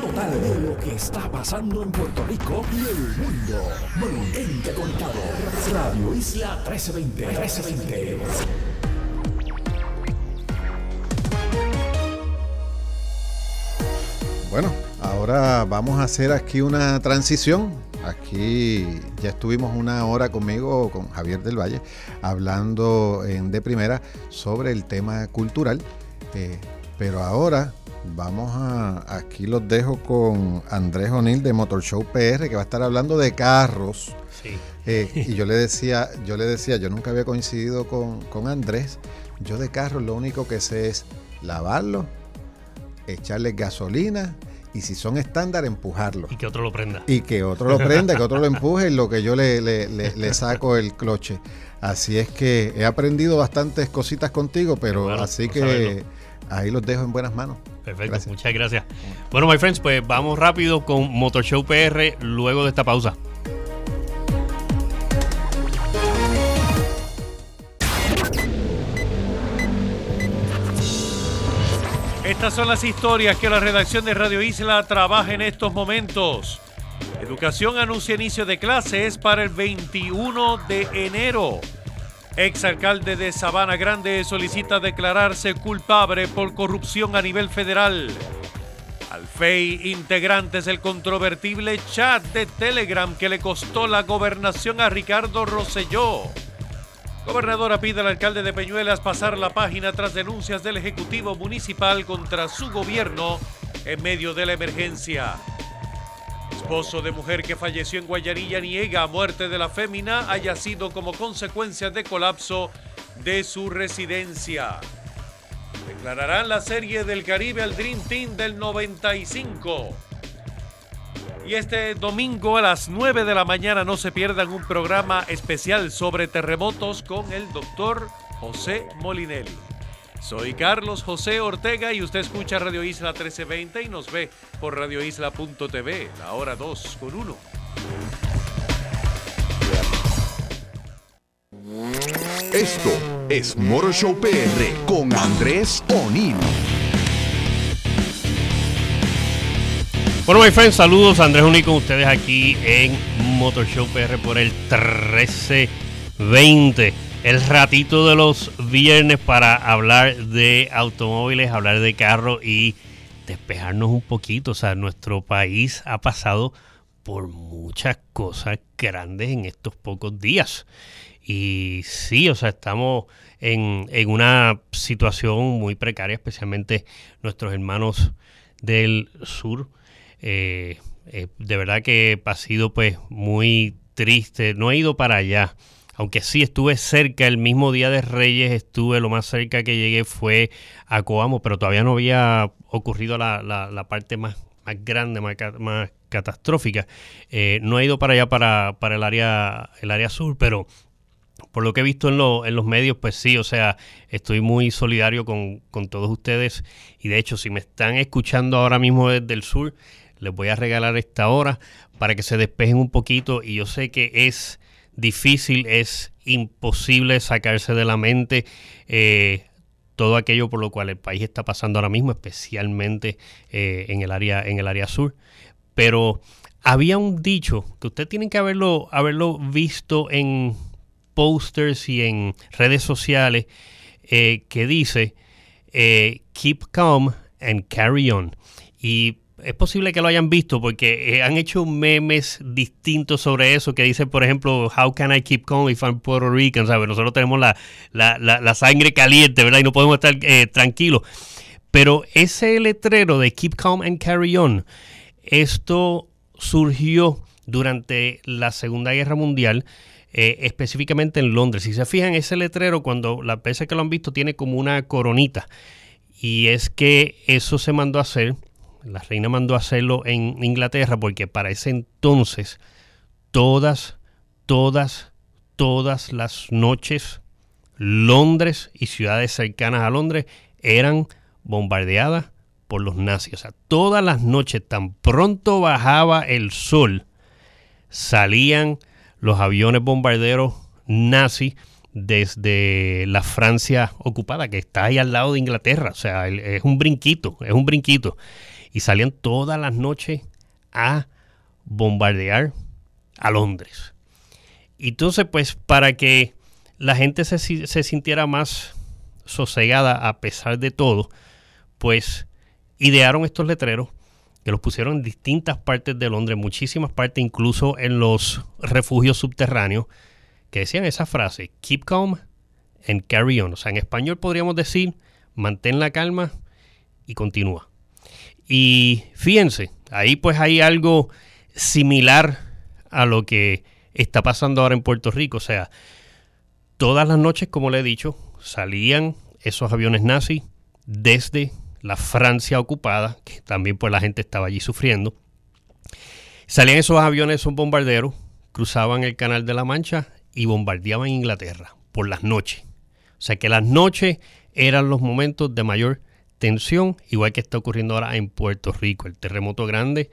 total de lo que está pasando en Puerto Rico y el mundo. Mantente conectado. Radio Isla 1320. 1320. Bueno, ahora vamos a hacer aquí una transición. Aquí ya estuvimos una hora conmigo, con Javier del Valle, hablando en de primera sobre el tema cultural. Eh, pero ahora vamos a. Aquí los dejo con Andrés O'Neill de Motor Show PR, que va a estar hablando de carros. Sí. Eh, y yo le decía, yo le decía, yo nunca había coincidido con, con Andrés. Yo de carros lo único que sé es lavarlo, echarle gasolina y si son estándar, empujarlo. Y que otro lo prenda. Y que otro lo prenda, que otro lo empuje, en lo que yo le, le- le- le saco el cloche. Así es que he aprendido bastantes cositas contigo, pero Bueno, así que saberlo. ahí los dejo en buenas manos. Perfecto, Gracias. muchas gracias. Bueno, my friends, pues vamos rápido con Motor Show PR luego de esta pausa. Estas son las historias que la redacción de Radio Isla trabaja en estos momentos. Educación anuncia inicio de clases para el 21 de enero. Exalcalde de Sabana Grande solicita declararse culpable por corrupción a nivel federal. Alfei, integrantes del controvertible chat de Telegram que le costó la gobernación a Ricardo Rosselló. Gobernadora pide al alcalde de Peñuelas pasar la página tras denuncias del Ejecutivo Municipal contra su gobierno en medio de la emergencia. Esposo de mujer que falleció en Guayarilla niega muerte de la fémina haya sido como consecuencia de colapso de su residencia. Declararán la serie del Caribe al Dream Team del 95. Y este domingo a las 9 de la mañana no se pierdan un programa especial sobre terremotos con el doctor José Molinelli. Soy Carlos José Ortega y usted escucha Radio Isla 1320 y nos ve por radioisla.tv, la hora 2 con 1. Esto es Motor Show PR con Andrés O'Neill. Bueno, my friends, saludos. Andrés Uni con ustedes aquí en Motor Show PR por el 1320. El ratito de los viernes para hablar de automóviles, hablar de carros y despejarnos un poquito. O sea, nuestro país ha pasado por muchas cosas grandes en estos pocos días. Y sí, o sea, estamos en, en una situación muy precaria, especialmente nuestros hermanos del sur. Eh, eh, de verdad que ha sido pues muy triste. No he ido para allá. Aunque sí estuve cerca, el mismo día de Reyes estuve, lo más cerca que llegué fue a Coamo, pero todavía no había ocurrido la, la- parte más, más grande, más, más catastrófica. Eh, no he ido para allá, para, para el, área, el área sur, pero por lo que he visto en, lo- en los medios, pues sí, o sea, estoy muy solidario con, con todos ustedes. Y de hecho, si me están escuchando ahora mismo desde el sur, les voy a regalar esta hora para que se despejen un poquito. Y yo sé que es difícil, es imposible sacarse de la mente eh, todo aquello por lo cual el país está pasando ahora mismo, especialmente eh, en, el área, en el área sur. Pero había un dicho que ustedes tienen que haberlo, haberlo visto en posters y en redes sociales eh, que dice keep calm and carry on. Y es posible que lo hayan visto porque eh, han hecho memes distintos sobre eso que dice, por ejemplo, how can I keep calm if I'm Puerto Rican? ¿Sabes? Nosotros tenemos la, la, la- la sangre caliente, ¿verdad? Y no podemos estar eh, tranquilos. Pero ese letrero de keep calm and carry on, esto surgió durante la Segunda Guerra Mundial, eh, específicamente en Londres. Si se fijan, ese letrero, cuando las veces que lo han visto, tiene como una coronita. Y es que eso se mandó a hacer, la reina mandó hacerlo en Inglaterra, porque para ese entonces todas, todas, todas las noches Londres y ciudades cercanas a Londres eran bombardeadas por los nazis. O sea, todas las noches, tan pronto bajaba el sol, salían los aviones bombarderos nazis desde la Francia ocupada, que está ahí al lado de Inglaterra. O sea, es un brinquito, es un brinquito. Y salían todas las noches a bombardear a Londres. Y entonces, pues, para que la gente se, se sintiera más sosegada a pesar de todo, pues idearon estos letreros que los pusieron en distintas partes de Londres, muchísimas partes, incluso en los refugios subterráneos, que decían esa frase, keep calm and carry on. O sea, en español podríamos decir, mantén la calma y continúa. Y fíjense, ahí pues hay algo similar a lo que está pasando ahora en Puerto Rico. O sea, todas las noches, como le he dicho, salían esos aviones nazis desde la Francia ocupada, que también pues la gente estaba allí sufriendo. Salían esos aviones, esos bombarderos, cruzaban el Canal de la Mancha y bombardeaban Inglaterra por las noches. O sea que las noches eran los momentos de mayor tensión, igual que está ocurriendo ahora en Puerto Rico. El terremoto grande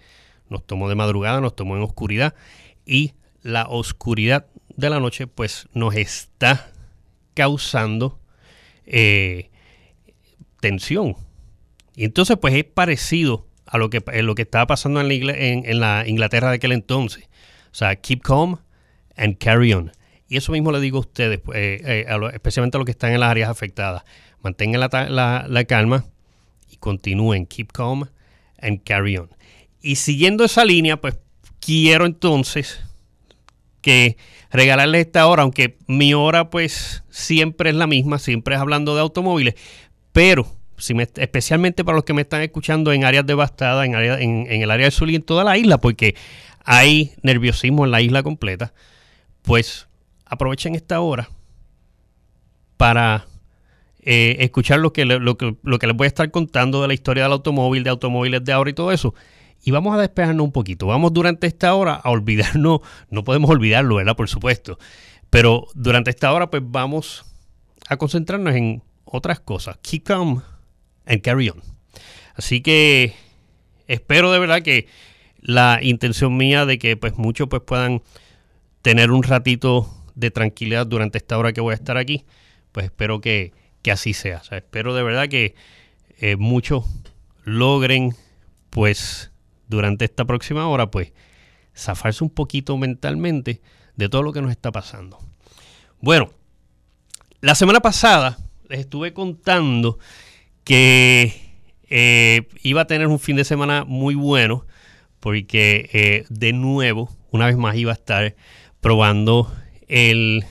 nos tomó de madrugada, nos tomó en oscuridad y la oscuridad de la noche pues nos está causando eh, tensión y entonces, pues es parecido a lo que, lo que estaba pasando en la, Inglaterra de aquel entonces. O sea, keep calm and carry on. Y eso mismo le digo a ustedes, pues, eh, eh, especialmente a los que están en las áreas afectadas. Mantengan la, calma continúen. Keep calm and carry on. Y siguiendo esa línea, pues quiero entonces que regalarles esta hora, aunque mi hora pues siempre es la misma, siempre es hablando de automóviles, pero especialmente para los que me están escuchando en áreas devastadas, en, en, el área del sur y en toda la isla, porque hay nerviosismo en la isla completa, pues aprovechen esta hora para eh, escuchar lo que, lo, lo que les voy a estar contando de la historia del automóvil, de automóviles de ahora y todo eso. Y vamos a despejarnos un poquito. Vamos durante esta hora a olvidarnos, no podemos olvidarlo, ¿verdad? Por supuesto. Pero durante esta hora, pues vamos a concentrarnos en otras cosas. Keep calm and carry on. Así que espero de verdad que la intención mía de que pues muchos pues puedan tener un ratito de tranquilidad durante esta hora que voy a estar aquí, pues espero que, así sea. espero de verdad que eh, muchos logren pues durante esta próxima hora pues zafarse un poquito mentalmente de todo lo que nos está pasando. Bueno, la semana pasada les estuve contando que eh, iba a tener un fin de semana muy bueno porque eh, de nuevo, una vez más iba a estar probando el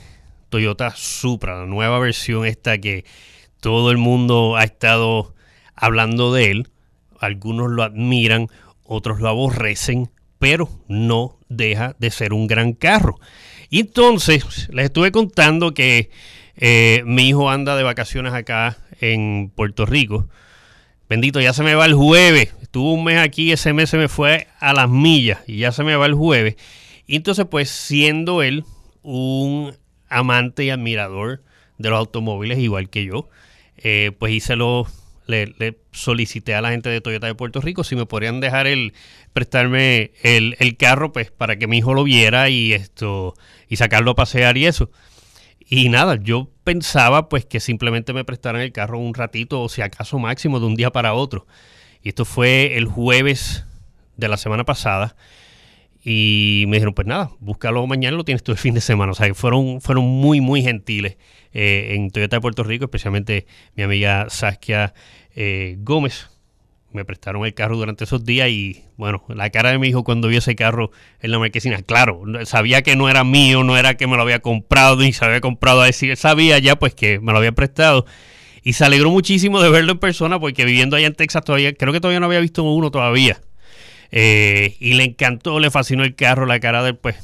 Toyota Supra, la nueva versión esta que todo el mundo ha estado hablando de él. Algunos lo admiran, otros lo aborrecen, pero no deja de ser un gran carro. Y entonces les estuve contando que eh, mi hijo anda de vacaciones acá en Puerto Rico. Bendito, ya se me va el jueves. Estuvo un mes aquí, ese mes se me fue a las millas y ya se me va el jueves. Y entonces, pues, siendo él un amante y admirador de los automóviles, igual que yo, eh, pues hice lo, le, solicité a la gente de Toyota de Puerto Rico si me podrían dejar el prestarme el, el, carro, pues, para que mi hijo lo viera y esto y sacarlo a pasear y eso. Y nada, yo pensaba pues que simplemente me prestaran el carro un ratito o si acaso máximo de un día para otro. Y esto fue el jueves de la semana pasada. Y me dijeron, pues nada, búscalo mañana, lo tienes todo el fin de semana. O sea, que fueron, fueron muy, muy gentiles eh, en Toyota de Puerto Rico, especialmente mi amiga Saskia eh, Gómez, me prestaron el carro durante esos días y bueno, la cara de mi hijo cuando vio ese carro en la marquesina, claro, sabía que no era mío, no era que me lo había comprado ni se había comprado a decir, sabía ya pues que me lo había prestado. Y se alegró muchísimo de verlo en persona porque viviendo allá en Texas todavía, creo que todavía no había visto uno todavía eh, y le encantó, le fascinó el carro, la cara de él pues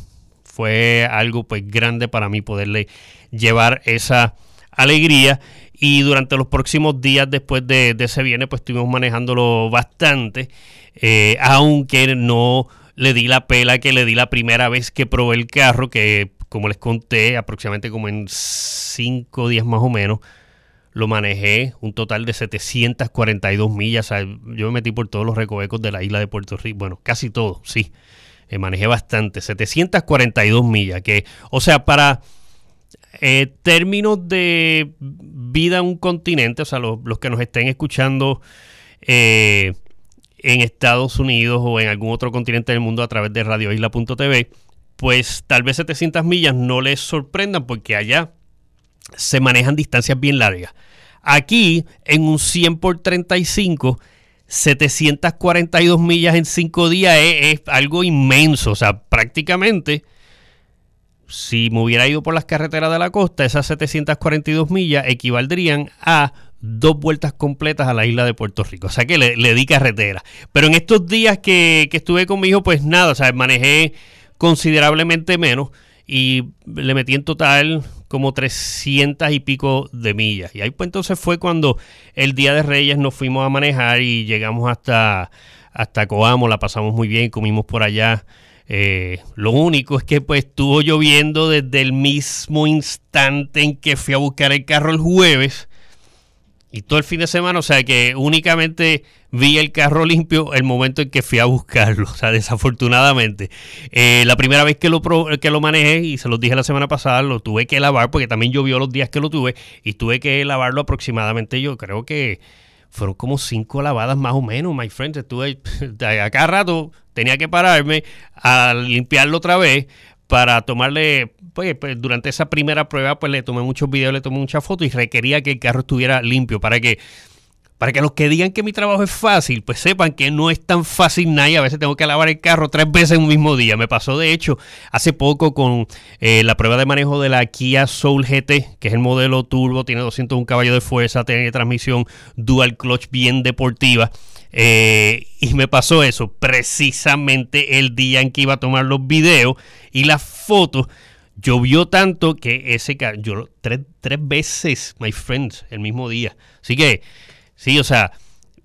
fue algo pues grande para mí poderle llevar esa alegría. Y durante los próximos días después de, ese viene, pues estuvimos manejándolo bastante, eh, aunque no le di la pela que le di la primera vez que probé el carro, que como les conté, aproximadamente como en cinco días más o menos, lo manejé un total de 742 millas. yo me metí por todos los recovecos de la isla de Puerto Rico. Bueno, casi todo, sí. Eh, manejé bastante. 742 millas. Que, o sea, para eh, términos de vida en un continente, o sea, los, que nos estén escuchando eh, en Estados Unidos o en algún otro continente del mundo a través de radioisla.tv, pues tal vez 700 millas no les sorprendan porque allá se manejan distancias bien largas. Aquí, en un 100 por 35, 742 millas en 5 días es, algo inmenso. O sea, prácticamente, si me hubiera ido por las carreteras de la costa, esas 742 millas equivaldrían a dos vueltas completas a la isla de Puerto Rico. O sea que le, di carretera. Pero en estos días que, que, estuve con mi hijo, pues nada, o sea, manejé considerablemente menos y le metí en total como 300 y pico de millas. Y ahí pues entonces fue cuando el Día de Reyes nos fuimos a manejar y llegamos hasta, hasta Coamo, la pasamos muy bien, comimos por allá. Eh, lo único es que pues estuvo lloviendo desde el mismo instante en que fui a buscar el carro el jueves y todo el fin de semana, o sea que únicamente vi el carro limpio el momento en que fui a buscarlo, o sea, desafortunadamente. Eh, la primera vez que lo, que lo manejé, y se los dije la semana pasada, lo tuve que lavar porque también llovió los días que lo tuve, y tuve que lavarlo aproximadamente, yo creo que fueron como cinco lavadas más o menos, my friend. Estuve a cada rato, tenía que pararme a limpiarlo otra vez para tomarle, pues, pues, durante esa primera prueba, pues le tomé muchos videos, le tomé muchas fotos y requería que el carro estuviera limpio para que, para que los que digan que mi trabajo es fácil, pues sepan que no es tan fácil nada y a veces tengo que lavar el carro tres veces en un mismo día. Me pasó de hecho hace poco con eh, la prueba de manejo de la Kia Soul GT, que es el modelo turbo, tiene 201 caballos de fuerza, tiene transmisión dual clutch bien deportiva. Eh, y me pasó eso precisamente el día en que iba a tomar los videos y las fotos. Llovió tanto que ese yo tres, tres veces, my friends, el mismo día. Así que, sí, o sea,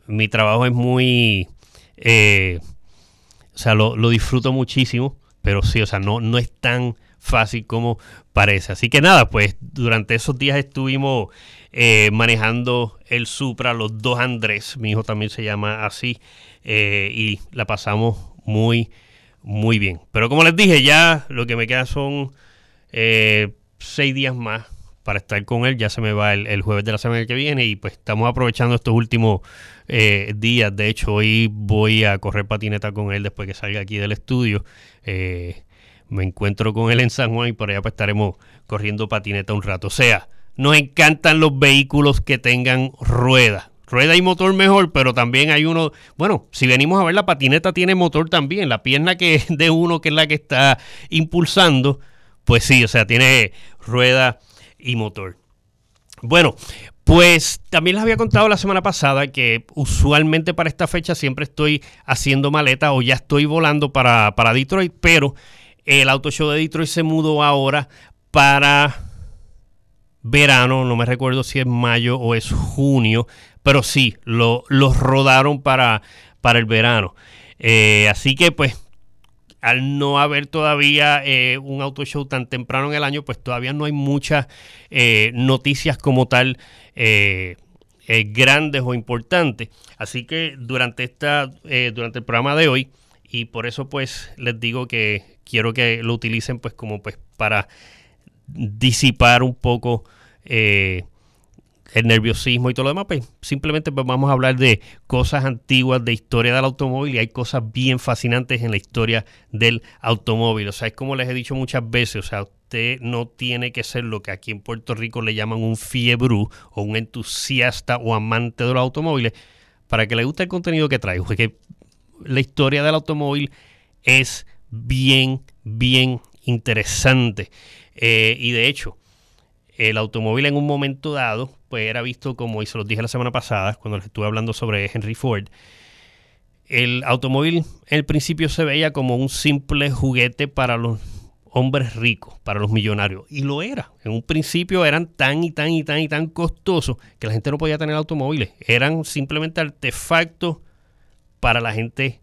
mi trabajo es muy. Eh, o sea, lo, lo, disfruto muchísimo, pero sí, o sea, no, no es tan fácil como parece. Así que nada, pues durante esos días estuvimos eh, manejando el Supra, los dos Andrés, mi hijo también se llama así, eh, y la pasamos muy, muy bien. Pero como les dije, ya lo que me queda son eh, seis días más para estar con él. Ya se me va el, jueves de la semana que viene y pues estamos aprovechando estos últimos días. De hecho, hoy voy a correr patineta con él después que salga aquí del estudio. me encuentro con él en San Juan y por allá pues estaremos corriendo patineta un rato. O sea, nos encantan los vehículos que tengan rueda. Rueda y motor mejor, pero también hay uno, bueno, si venimos a ver la patineta tiene motor también, la pierna que de uno que es la que está impulsando, pues sí, o sea, tiene rueda y motor. Bueno, pues también les había contado la semana pasada que usualmente para esta fecha siempre estoy haciendo maleta o ya estoy volando para, para Detroit, pero el Auto Show de Detroit se mudó ahora para verano, no me recuerdo si es mayo o es junio, pero sí, lo, los rodaron para, para el verano. Eh, así que pues al no haber todavía eh, un auto show tan temprano en el año, pues todavía no hay muchas eh, noticias como tal grandes o importantes. Así que durante, esta, durante el programa de hoy, y por eso pues les digo que quiero que lo utilicen pues como pues para disipar un poco eh, el nerviosismo y todo lo demás, pues simplemente pues, vamos a hablar de cosas antiguas de historia del automóvil y hay cosas bien fascinantes en la historia del automóvil. O sea, es como les he dicho muchas veces, o sea, usted no tiene que ser lo que aquí en Puerto Rico le llaman un fiebrú o un entusiasta o amante de los automóviles para que le guste el contenido que traigo. Porque la historia del automóvil es bien, bien interesante. Eh, y de hecho, el automóvil en un momento dado, pues era visto como, y se los dije la semana pasada, cuando les estuve hablando sobre Henry Ford, el automóvil en principio se veía como un simple juguete para los hombres ricos, para los millonarios. Y lo era. En un principio eran tan y tan y tan y tan costosos que la gente no podía tener automóviles. Eran simplemente artefactos para la gente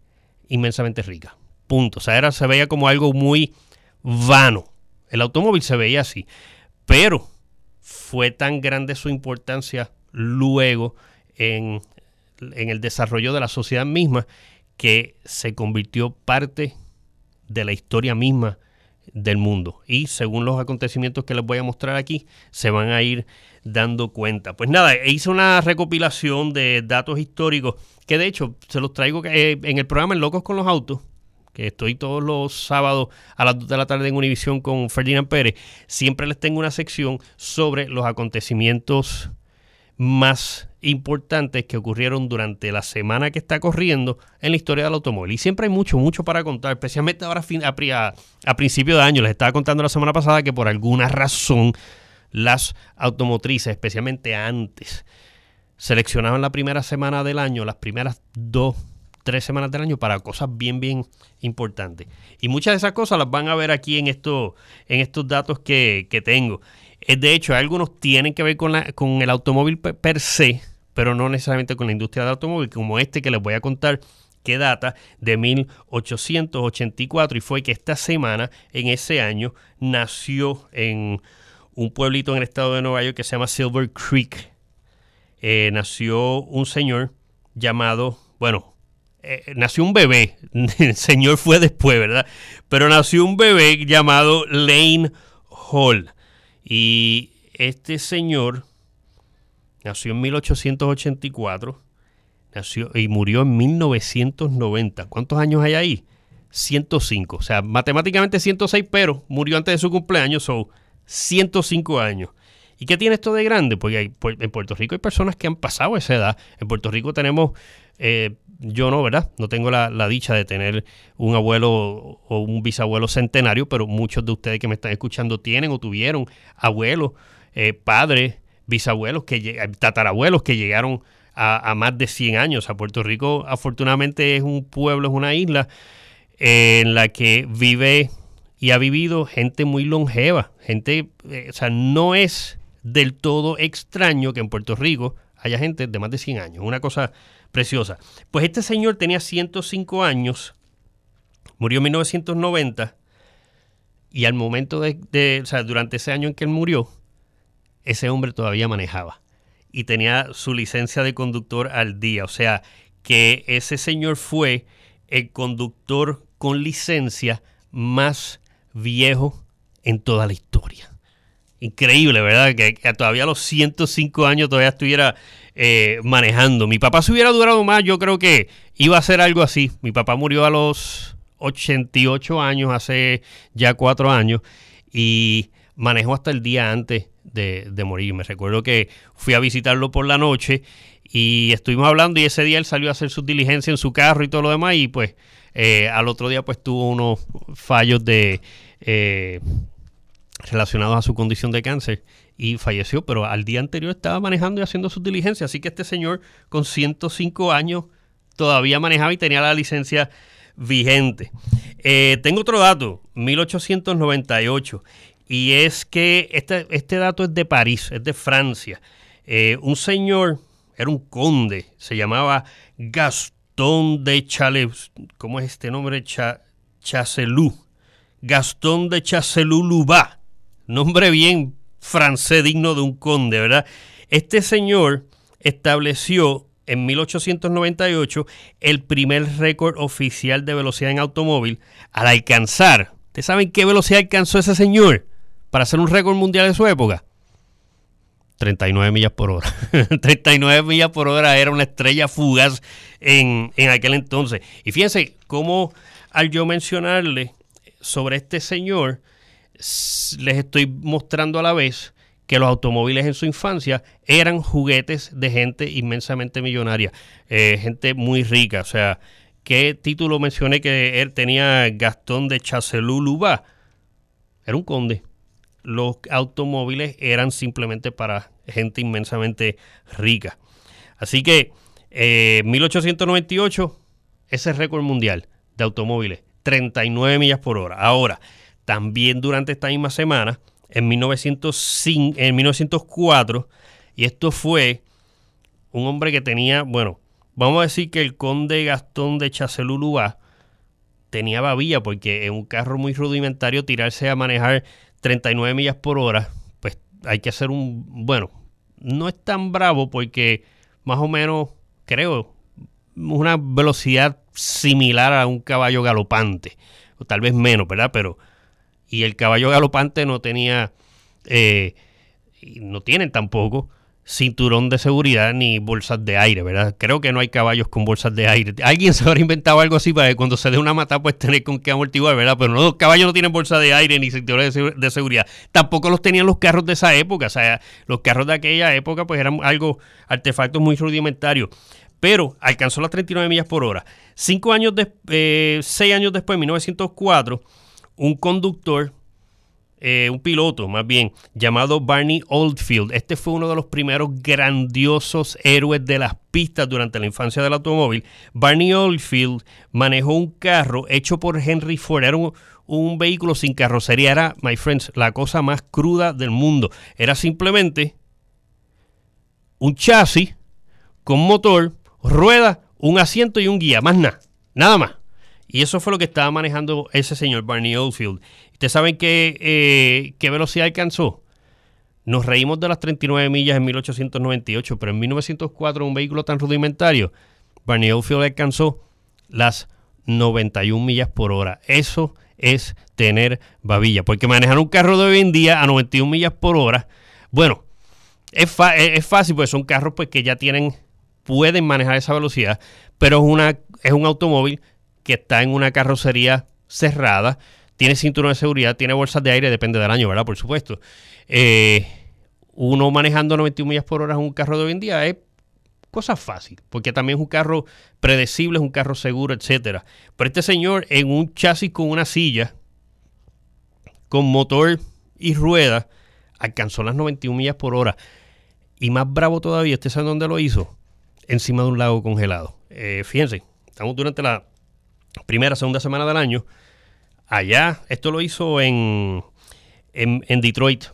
inmensamente rica. Punto. O sea, era, se veía como algo muy vano. El automóvil se veía así. Pero fue tan grande su importancia luego en, el desarrollo de la sociedad misma que se convirtió parte de la historia misma del mundo. Y según los acontecimientos que les voy a mostrar aquí, se van a ir dando cuenta. Pues nada, hice una recopilación de datos históricos que de hecho se los traigo eh, en el programa en Locos con los Autos, que estoy todos los sábados a las 2 de la tarde en Univisión con Ferdinand Pérez. Siempre les tengo una sección sobre los acontecimientos más importantes que ocurrieron durante la semana que está corriendo en la historia del automóvil. Y siempre hay mucho, mucho para contar, especialmente ahora a, a, principio de año. Les estaba contando la semana pasada que por alguna razón las automotrices, especialmente antes, seleccionaban la primera semana del año, las primeras dos, tres semanas del año para cosas bien, bien importantes. Y muchas de esas cosas las van a ver aquí en, esto, en estos datos que, que tengo. Eh, de hecho, algunos tienen que ver con, la, con el automóvil per se, pero no necesariamente con la industria del automóvil, como este que les voy a contar que data de 1884 y fue que esta semana, en ese año, nació en un pueblito en el estado de Nueva York que se llama Silver Creek. Eh, nació un señor llamado, bueno, eh, nació un bebé, el señor fue después, ¿verdad? Pero nació un bebé llamado Lane Hall. Y este señor nació en 1884 nació, y murió en 1990. ¿Cuántos años hay ahí? 105. O sea, matemáticamente 106, pero murió antes de su cumpleaños, son 105 años. ¿Y qué tiene esto de grande? Porque pues, en Puerto Rico hay personas que han pasado esa edad. En Puerto Rico tenemos, eh, yo no, ¿verdad? No tengo la, dicha de tener un abuelo o un bisabuelo centenario, pero muchos de ustedes que me están escuchando tienen o tuvieron abuelos, eh, padres, bisabuelos, que, tatarabuelos que llegaron a, más de 100 años. A Puerto Rico, afortunadamente, es un pueblo, es una isla en la que vive y ha vivido gente muy longeva. Gente, eh, o sea, no es del todo extraño que en Puerto Rico haya gente de más de 100 años. Una cosa preciosa. Pues este señor tenía 105 años, murió en 1990 y al momento de, o sea, durante ese año en que él murió, ese hombre todavía manejaba y tenía su licencia de conductor al día. O sea, que ese señor fue el conductor con licencia más viejo en toda la historia. Increíble, ¿verdad? Que, todavía a los 105 años todavía estuviera eh, manejando. Mi papá se hubiera durado más, yo creo que iba a ser algo así. Mi papá murió a los 88 años, hace ya cuatro años, y manejó hasta el día antes de, de, morir. Me recuerdo que fui a visitarlo por la noche y estuvimos hablando y ese día él salió a hacer sus diligencias en su carro y todo lo demás y pues eh, al otro día pues tuvo unos fallos de... Eh, relacionados a su condición de cáncer y falleció, pero al día anterior estaba manejando y haciendo sus diligencias, así que este señor con 105 años todavía manejaba y tenía la licencia vigente. Eh, tengo otro dato, 1898, y es que este, este, dato es de París, es de Francia. un señor, era un conde, se llamaba Gastón de Chale, ¿cómo es este nombre? Cha. Gastón de Chacelú-Lubá. Nombre bien francés digno de un conde, ¿verdad? Este señor estableció en 1898 el primer récord oficial de velocidad en automóvil al alcanzar. ¿Ustedes saben qué velocidad alcanzó ese señor para hacer un récord mundial de su época? 39 millas por hora. 39 millas por hora era una estrella fugaz en, aquel entonces. Y fíjense cómo al yo mencionarle sobre este señor, les estoy mostrando a la vez que los automóviles en su infancia eran juguetes de gente inmensamente millonaria, eh, gente muy rica. O sea, ¿qué título mencioné que él tenía Gastón de Chacelú-Lubá? Era un conde los automóviles eran simplemente para gente inmensamente rica. Así que eh, 1898, ese récord mundial de automóviles, 39 millas por hora. Ahora, también durante esta misma semana, en, 1905, en 1904, y esto fue un hombre que tenía, bueno, vamos a decir que el conde Gastón de Chacelú-Lubá tenía babilla porque en un carro muy rudimentario tirarse a manejar 39 millas por hora, pues hay que hacer un, bueno, no es tan bravo porque más o menos, creo, una velocidad similar a un caballo galopante, o tal vez menos, ¿verdad? Pero y el caballo galopante no tenía, eh, no tienen tampoco cinturón de seguridad ni bolsas de aire, ¿verdad? Creo que no hay caballos con bolsas de aire. Alguien se habrá inventado algo así para que cuando se dé una mata pues tener con qué amortiguar, ¿verdad? Pero no, los caballos no tienen bolsa de aire ni cinturón de, seguridad. Tampoco los tenían los carros de esa época, o sea, los carros de aquella época pues eran algo, artefactos muy rudimentarios. Pero alcanzó las 39 millas por hora. Cinco años, de, eh, seis años después, en 1904, un conductor eh, un piloto más bien, llamado Barney Oldfield. Este fue uno de los primeros grandiosos héroes de las pistas durante la infancia del automóvil. Barney Oldfield manejó un carro hecho por Henry Ford. Era un, un vehículo sin carrocería. Era, my friends, la cosa más cruda del mundo. Era simplemente un chasis con motor, rueda, un asiento y un guía. Más nada. Nada más. Y eso fue lo que estaba manejando ese señor Barney Oldfield. ¿Ustedes saben qué, eh, velocidad alcanzó? Nos reímos de las 39 millas en 1898, pero en 1904 un vehículo tan rudimentario, Barney Oldfield alcanzó las 91 millas por hora. Eso es tener babilla, porque manejar un carro de hoy en día a 91 millas por hora, bueno, es, es fácil, porque son carros pues, que ya tienen, pueden manejar esa velocidad, pero es, una, es un automóvil que está en una carrocería cerrada, tiene cinturón de seguridad, tiene bolsas de aire, depende del año, ¿verdad? Por supuesto. Eh, uno manejando 91 millas por hora en un carro de hoy en día es cosa fácil, porque también es un carro predecible, es un carro seguro, etcétera. Pero este señor en un chasis con una silla, con motor y rueda, alcanzó las 91 millas por hora. Y más bravo todavía, ¿usted sabe dónde lo hizo? Encima de un lago congelado. Eh, fíjense, estamos durante la primera, segunda semana del año Allá, esto lo hizo en, en, Detroit.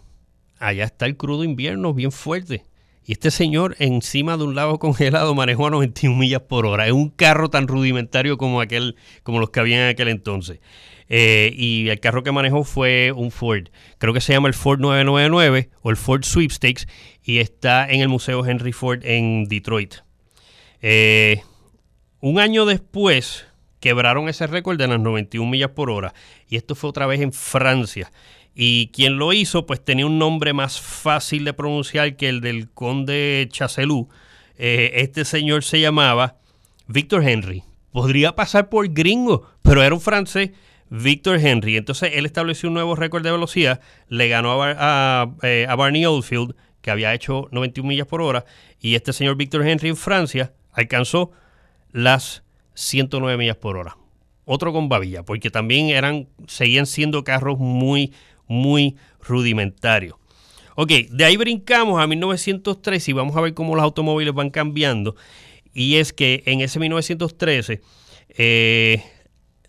Allá está el crudo invierno bien fuerte. Y este señor encima de un lago congelado manejó a 91 millas por hora. Es un carro tan rudimentario como aquel, como los que había en aquel entonces. Eh, y el carro que manejó fue un Ford. Creo que se llama el Ford 999 o el Ford Sweepstakes y está en el Museo Henry Ford en Detroit. Eh, un año después, quebraron ese récord de las 91 millas por hora. Y esto fue otra vez en Francia. Y quien lo hizo, pues tenía un nombre más fácil de pronunciar que el del conde Chasseloup. Eh, este señor se llamaba Victor Henry. Podría pasar por gringo, pero era un francés, Victor Henry. Entonces él estableció un nuevo récord de velocidad, le ganó a, eh, a Barney Oldfield, que había hecho 91 millas por hora, y este señor Victor Henry en Francia alcanzó las 109 millas por hora. Otro con babilla, porque también eran, seguían siendo carros muy, muy rudimentarios. Ok, de ahí brincamos a 1913 y vamos a ver cómo los automóviles van cambiando. Y es que en ese 1913, eh,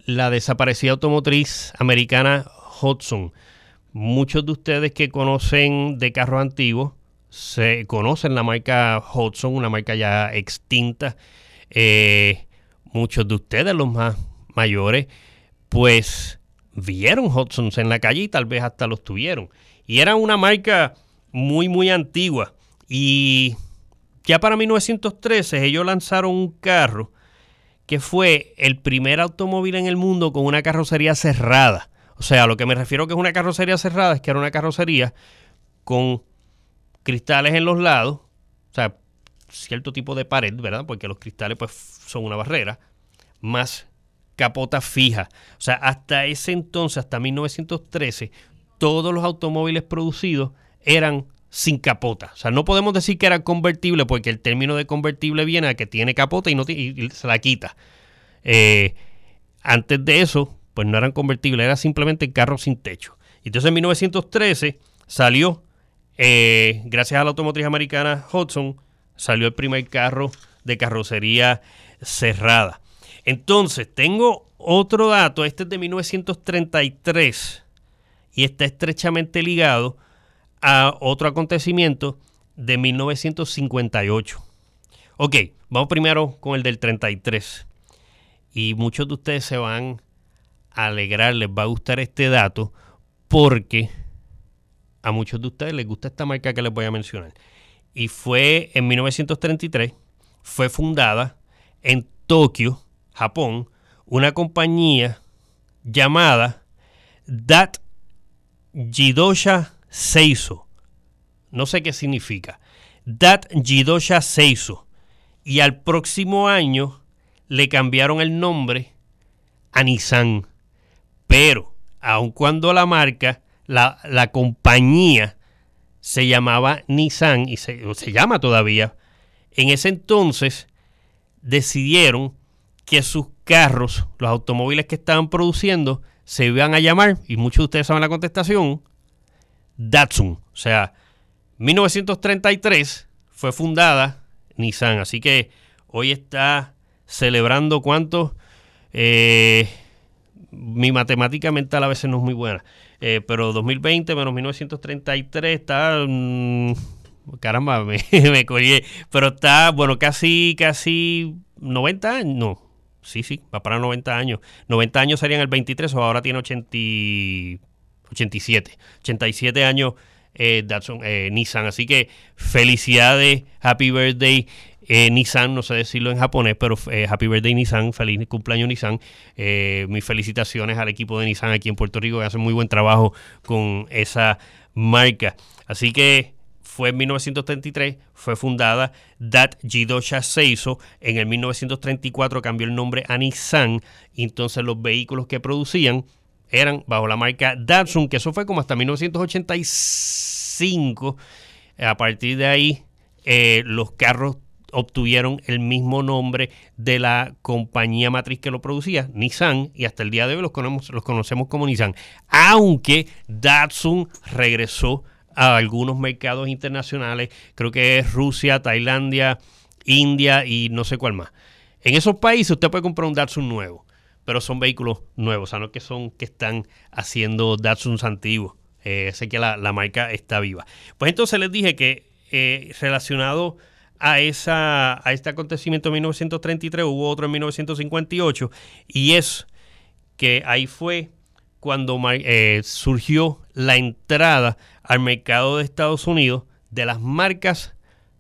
la desaparecida automotriz americana Hudson, muchos de ustedes que conocen de carros antiguos, se conocen la marca Hudson, una marca ya extinta. Eh, muchos de ustedes, los más mayores, pues vieron Hudsons en la calle y tal vez hasta los tuvieron. Y era una marca muy, muy antigua. Y ya para 1913 ellos lanzaron un carro que fue el primer automóvil en el mundo con una carrocería cerrada. O sea, lo que me refiero que es una carrocería cerrada es que era una carrocería con cristales en los lados, o sea, cierto tipo de pared, ¿verdad? Porque los cristales pues son una barrera, más capota fija. O sea, hasta ese entonces, hasta 1913, todos los automóviles producidos eran sin capota. O sea, no podemos decir que era convertible porque el término de convertible viene a que tiene capota y, no se la quita. Eh, antes de eso, pues no eran convertibles, era simplemente carros sin techo. Entonces en 1913 salió, eh, gracias a la automotriz americana Hudson, salió el primer carro de carrocería cerrada. Entonces, tengo otro dato, este es de 1933 y está estrechamente ligado a otro acontecimiento de 1958. Ok, vamos primero con el del 33. Y muchos de ustedes se van a alegrar, les va a gustar este dato porque a muchos de ustedes les gusta esta marca que les voy a mencionar. Y fue en 1933, fue fundada en Tokio Japón una compañía llamada Dat Jidosha Seiso. No sé qué significa. Dat Jidosha Seiso. Y al próximo año le cambiaron el nombre a Nissan. Pero, aun cuando la marca, la, la compañía se llamaba Nissan y se, se llama todavía, en ese entonces decidieron que sus carros, los automóviles que estaban produciendo, se iban a llamar, y muchos de ustedes saben la contestación, Datsun. O sea, 1933 fue fundada Nissan. Así que hoy está celebrando cuántos. Eh, mi matemática mental a veces no es muy buena. Eh, pero 2020 menos 1933 está. Mm, caramba, me, me Pero está, bueno, casi, casi 90 años. No, sí, sí, va para 90 años. 90 años serían el 23 o ahora tiene 80, 87. 87 años eh, eh, Nissan. Así que felicidades, happy birthday. Eh, Nissan, no sé decirlo en japonés, pero eh, Happy Birthday Nissan, feliz cumpleaños Nissan. mis felicitaciones al equipo de Nissan aquí en Puerto Rico que hace muy buen trabajo con esa marca. Así que fue en 1933, fue fundada Dat Jidosha Seiso. En el 1934 cambió el nombre a Nissan. Y entonces los vehículos que producían eran bajo la marca Datsun, que eso fue como hasta 1985. A partir de ahí, eh, los carros obtuvieron el mismo nombre de la compañía matriz que lo producía, Nissan, y hasta el día de hoy los conocemos, los conocemos como Nissan. Aunque Datsun regresó a algunos mercados internacionales, creo que es Rusia, Tailandia, India y no sé cuál más. En esos países usted puede comprar un Datsun nuevo, pero son vehículos nuevos, o sea, no que son que están haciendo Datsuns antiguos. Eh, sé que la, marca está viva. Pues entonces les dije que eh, relacionado a, esa, a este acontecimiento en 1933 hubo otro en 1958 y es que ahí fue cuando eh, surgió la entrada al mercado de Estados Unidos de las marcas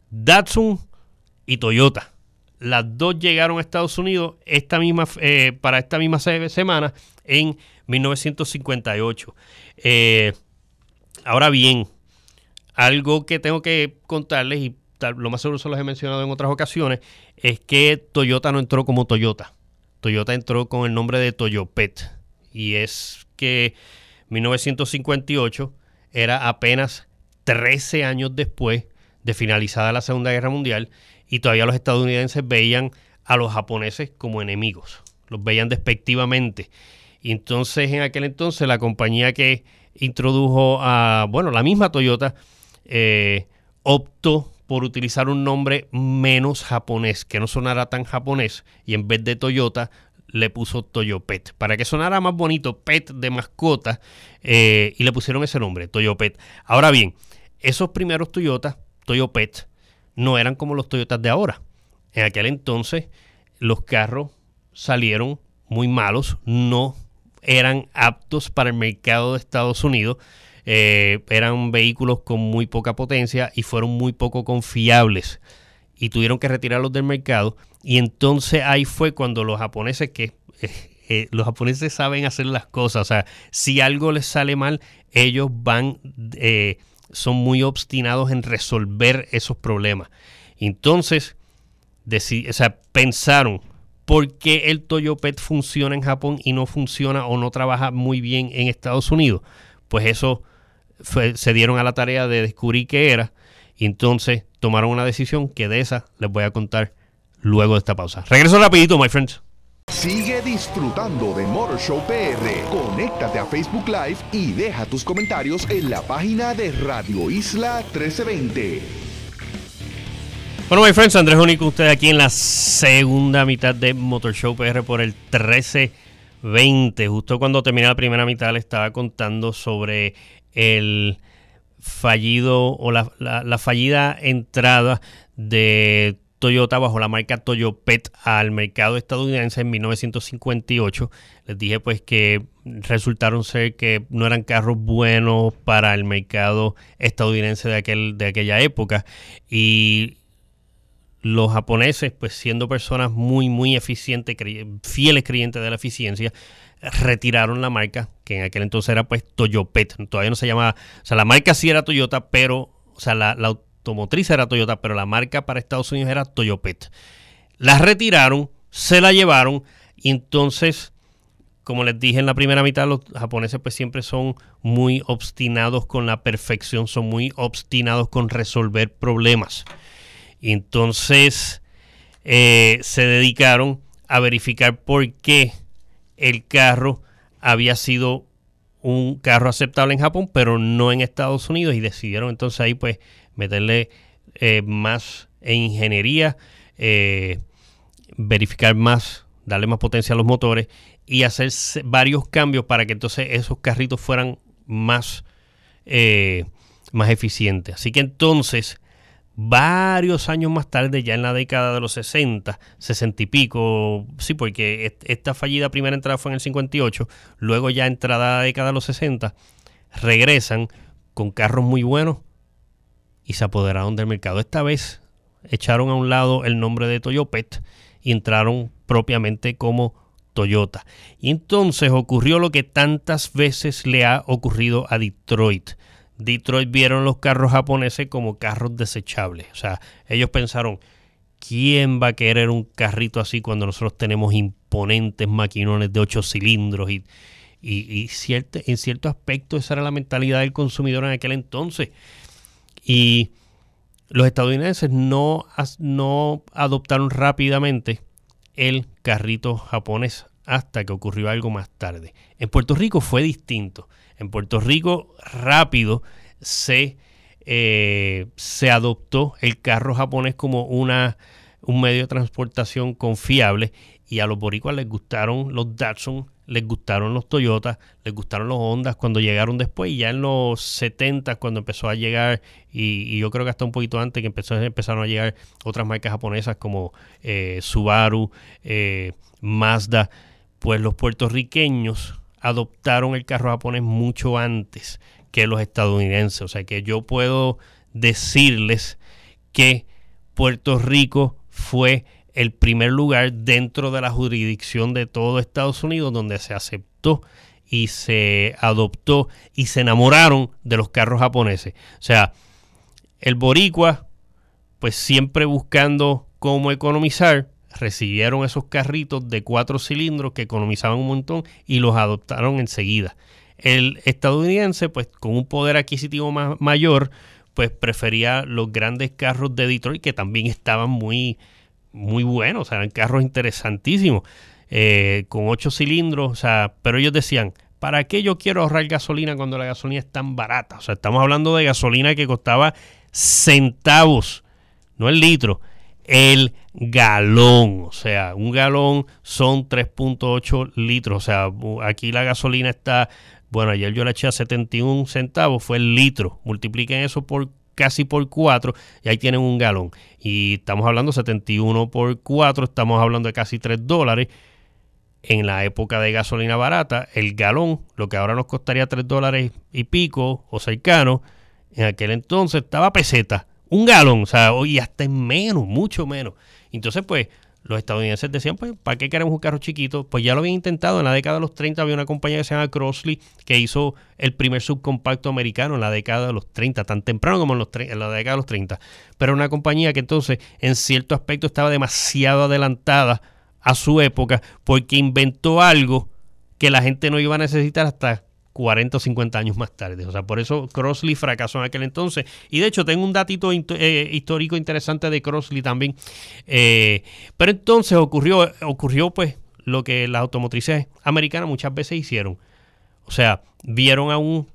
Datsun y Toyota. Las dos llegaron a Estados Unidos esta misma, eh, para esta misma semana en 1958. Eh, ahora bien, algo que tengo que contarles, y lo más seguro se los he mencionado en otras ocasiones, es que Toyota no entró como Toyota. Toyota entró con el nombre de Toyopet. Y es que 1958 era apenas 13 años después de finalizada la Segunda Guerra Mundial y todavía los estadounidenses veían a los japoneses como enemigos, los veían despectivamente. Entonces en aquel entonces la compañía que introdujo a, bueno, la misma Toyota, eh, optó por utilizar un nombre menos japonés, que no sonara tan japonés, y en vez de Toyota le puso Toyopet, para que sonara más bonito, pet de mascota, eh, y le pusieron ese nombre, Toyopet. Ahora bien, esos primeros Toyota, Toyopet, no eran como los Toyotas de ahora. En aquel entonces los carros salieron muy malos, no eran aptos para el mercado de Estados Unidos, eh, eran vehículos con muy poca potencia y fueron muy poco confiables y tuvieron que retirarlos del mercado. Y entonces ahí fue cuando los japoneses que... Eh, los japoneses saben hacer las cosas, o sea, si algo les sale mal, ellos van, eh, son muy obstinados en resolver esos problemas. Entonces, o sea, pensaron, ¿por qué el Toyopet funciona en Japón y no funciona o no trabaja muy bien en Estados Unidos? Pues eso se dieron a la tarea de descubrir qué era y entonces tomaron una decisión que de esa les voy a contar luego de esta pausa. Regreso rapidito, my friends. Sigue disfrutando de Motor Show PR. Conéctate a Facebook Live y deja tus comentarios en la página de Radio Isla 1320. Bueno, my friends, Andrés Único, usted aquí en la segunda mitad de Motor Show PR por el 1320. Justo cuando terminé la primera mitad le estaba contando sobre el fallido o la, la, fallida entrada de Toyota bajo la marca Toyopet al mercado estadounidense en 1958. Les dije pues que resultaron ser que no eran carros buenos para el mercado estadounidense de, aquel, de aquella época y los japoneses pues siendo personas muy muy eficientes, fieles creyentes de la eficiencia, retiraron la marca que en aquel entonces era pues Toyopet, todavía no se llamaba, o sea, la marca sí era Toyota, pero, o sea, la, automotriz era Toyota, pero la marca para Estados Unidos era Toyopet. La retiraron, se la llevaron y entonces, como les dije en la primera mitad, los japoneses pues siempre son muy obstinados con la perfección, son muy obstinados con resolver problemas. Y entonces eh, se dedicaron a verificar por qué el carro había sido un carro aceptable en Japón, pero no en Estados Unidos y decidieron entonces ahí pues meterle eh, más en ingeniería, eh, verificar más, darle más potencia a los motores y hacer varios cambios para que entonces esos carritos fueran más, eh, más eficientes. Así que entonces varios años más tarde, ya en la década de los 60, 60 y pico, sí, porque esta fallida primera entrada fue en el 58, luego ya entrada la década de los 60, regresan con carros muy buenos y se apoderaron del mercado. Esta vez echaron a un lado el nombre de Toyopet y entraron propiamente como Toyota. Y entonces ocurrió lo que tantas veces le ha ocurrido a Detroit Detroit vieron los carros japoneses como carros desechables. O sea, ellos pensaron, ¿quién va a querer un carrito así cuando nosotros tenemos imponentes maquinones de ocho cilindros? Y, y, en cierto aspecto esa era la mentalidad del consumidor en aquel entonces. Y los estadounidenses no, no adoptaron rápidamente el carrito japonés hasta que ocurrió algo más tarde. En Puerto Rico fue distinto. En Puerto Rico rápido se, eh, se adoptó el carro japonés como una, un medio de transportación confiable y a los boricuas les gustaron los Datsun, les gustaron los Toyota, les gustaron los Hondas cuando llegaron después y ya en los 70 cuando empezó a llegar y, yo creo que hasta un poquito antes que empezaron a llegar otras marcas japonesas como eh, Subaru, eh, Mazda, pues los puertorriqueños adoptaron el carro japonés mucho antes que los estadounidenses. O sea que yo puedo decirles que Puerto Rico fue el primer lugar dentro de la jurisdicción de todo Estados Unidos donde se aceptó y se adoptó y se enamoraron de los carros japoneses. O sea, el boricua, pues siempre buscando cómo economizar, recibieron esos carritos de cuatro cilindros que economizaban un montón y los adoptaron enseguida. El estadounidense, pues con un poder adquisitivo más, mayor, pues prefería los grandes carros de Detroit que también estaban muy, muy buenos, eran carros interesantísimos, eh, con ocho cilindros, o sea, pero ellos decían, ¿para qué yo quiero ahorrar gasolina cuando la gasolina es tan barata? O sea, estamos hablando de gasolina que costaba centavos, no el litro, el galón. O sea, un galón son 3.8 litros. O sea, aquí la gasolina está, bueno, ayer yo la eché a 71 centavos, fue el litro. Multipliquen eso por casi por 4 y ahí tienen un galón. Y estamos hablando 71 por 4, estamos hablando de casi 3 dólares. En la época de gasolina barata, el galón, lo que ahora nos costaría 3 dólares y pico o cercano, en aquel entonces estaba peseta un galón, o sea, y hasta en menos, mucho menos. Entonces, pues, los estadounidenses decían, pues, ¿para qué queremos un carro chiquito? Pues ya lo habían intentado. En la década de los 30 había una compañía que se llama Crossley que hizo el primer subcompacto americano en la década de los 30, tan temprano como en, los, en la década de los 30. Pero una compañía que entonces, en cierto aspecto, estaba demasiado adelantada a su época porque inventó algo que la gente no iba a necesitar hasta 40 o 50 años más tarde. O sea, por eso Crossley fracasó en aquel entonces. Y de hecho, tengo un datito eh, histórico interesante de Crossley también. Eh, pero entonces ocurrió, ocurrió pues lo que las automotrices americanas muchas veces hicieron. O sea, vieron a un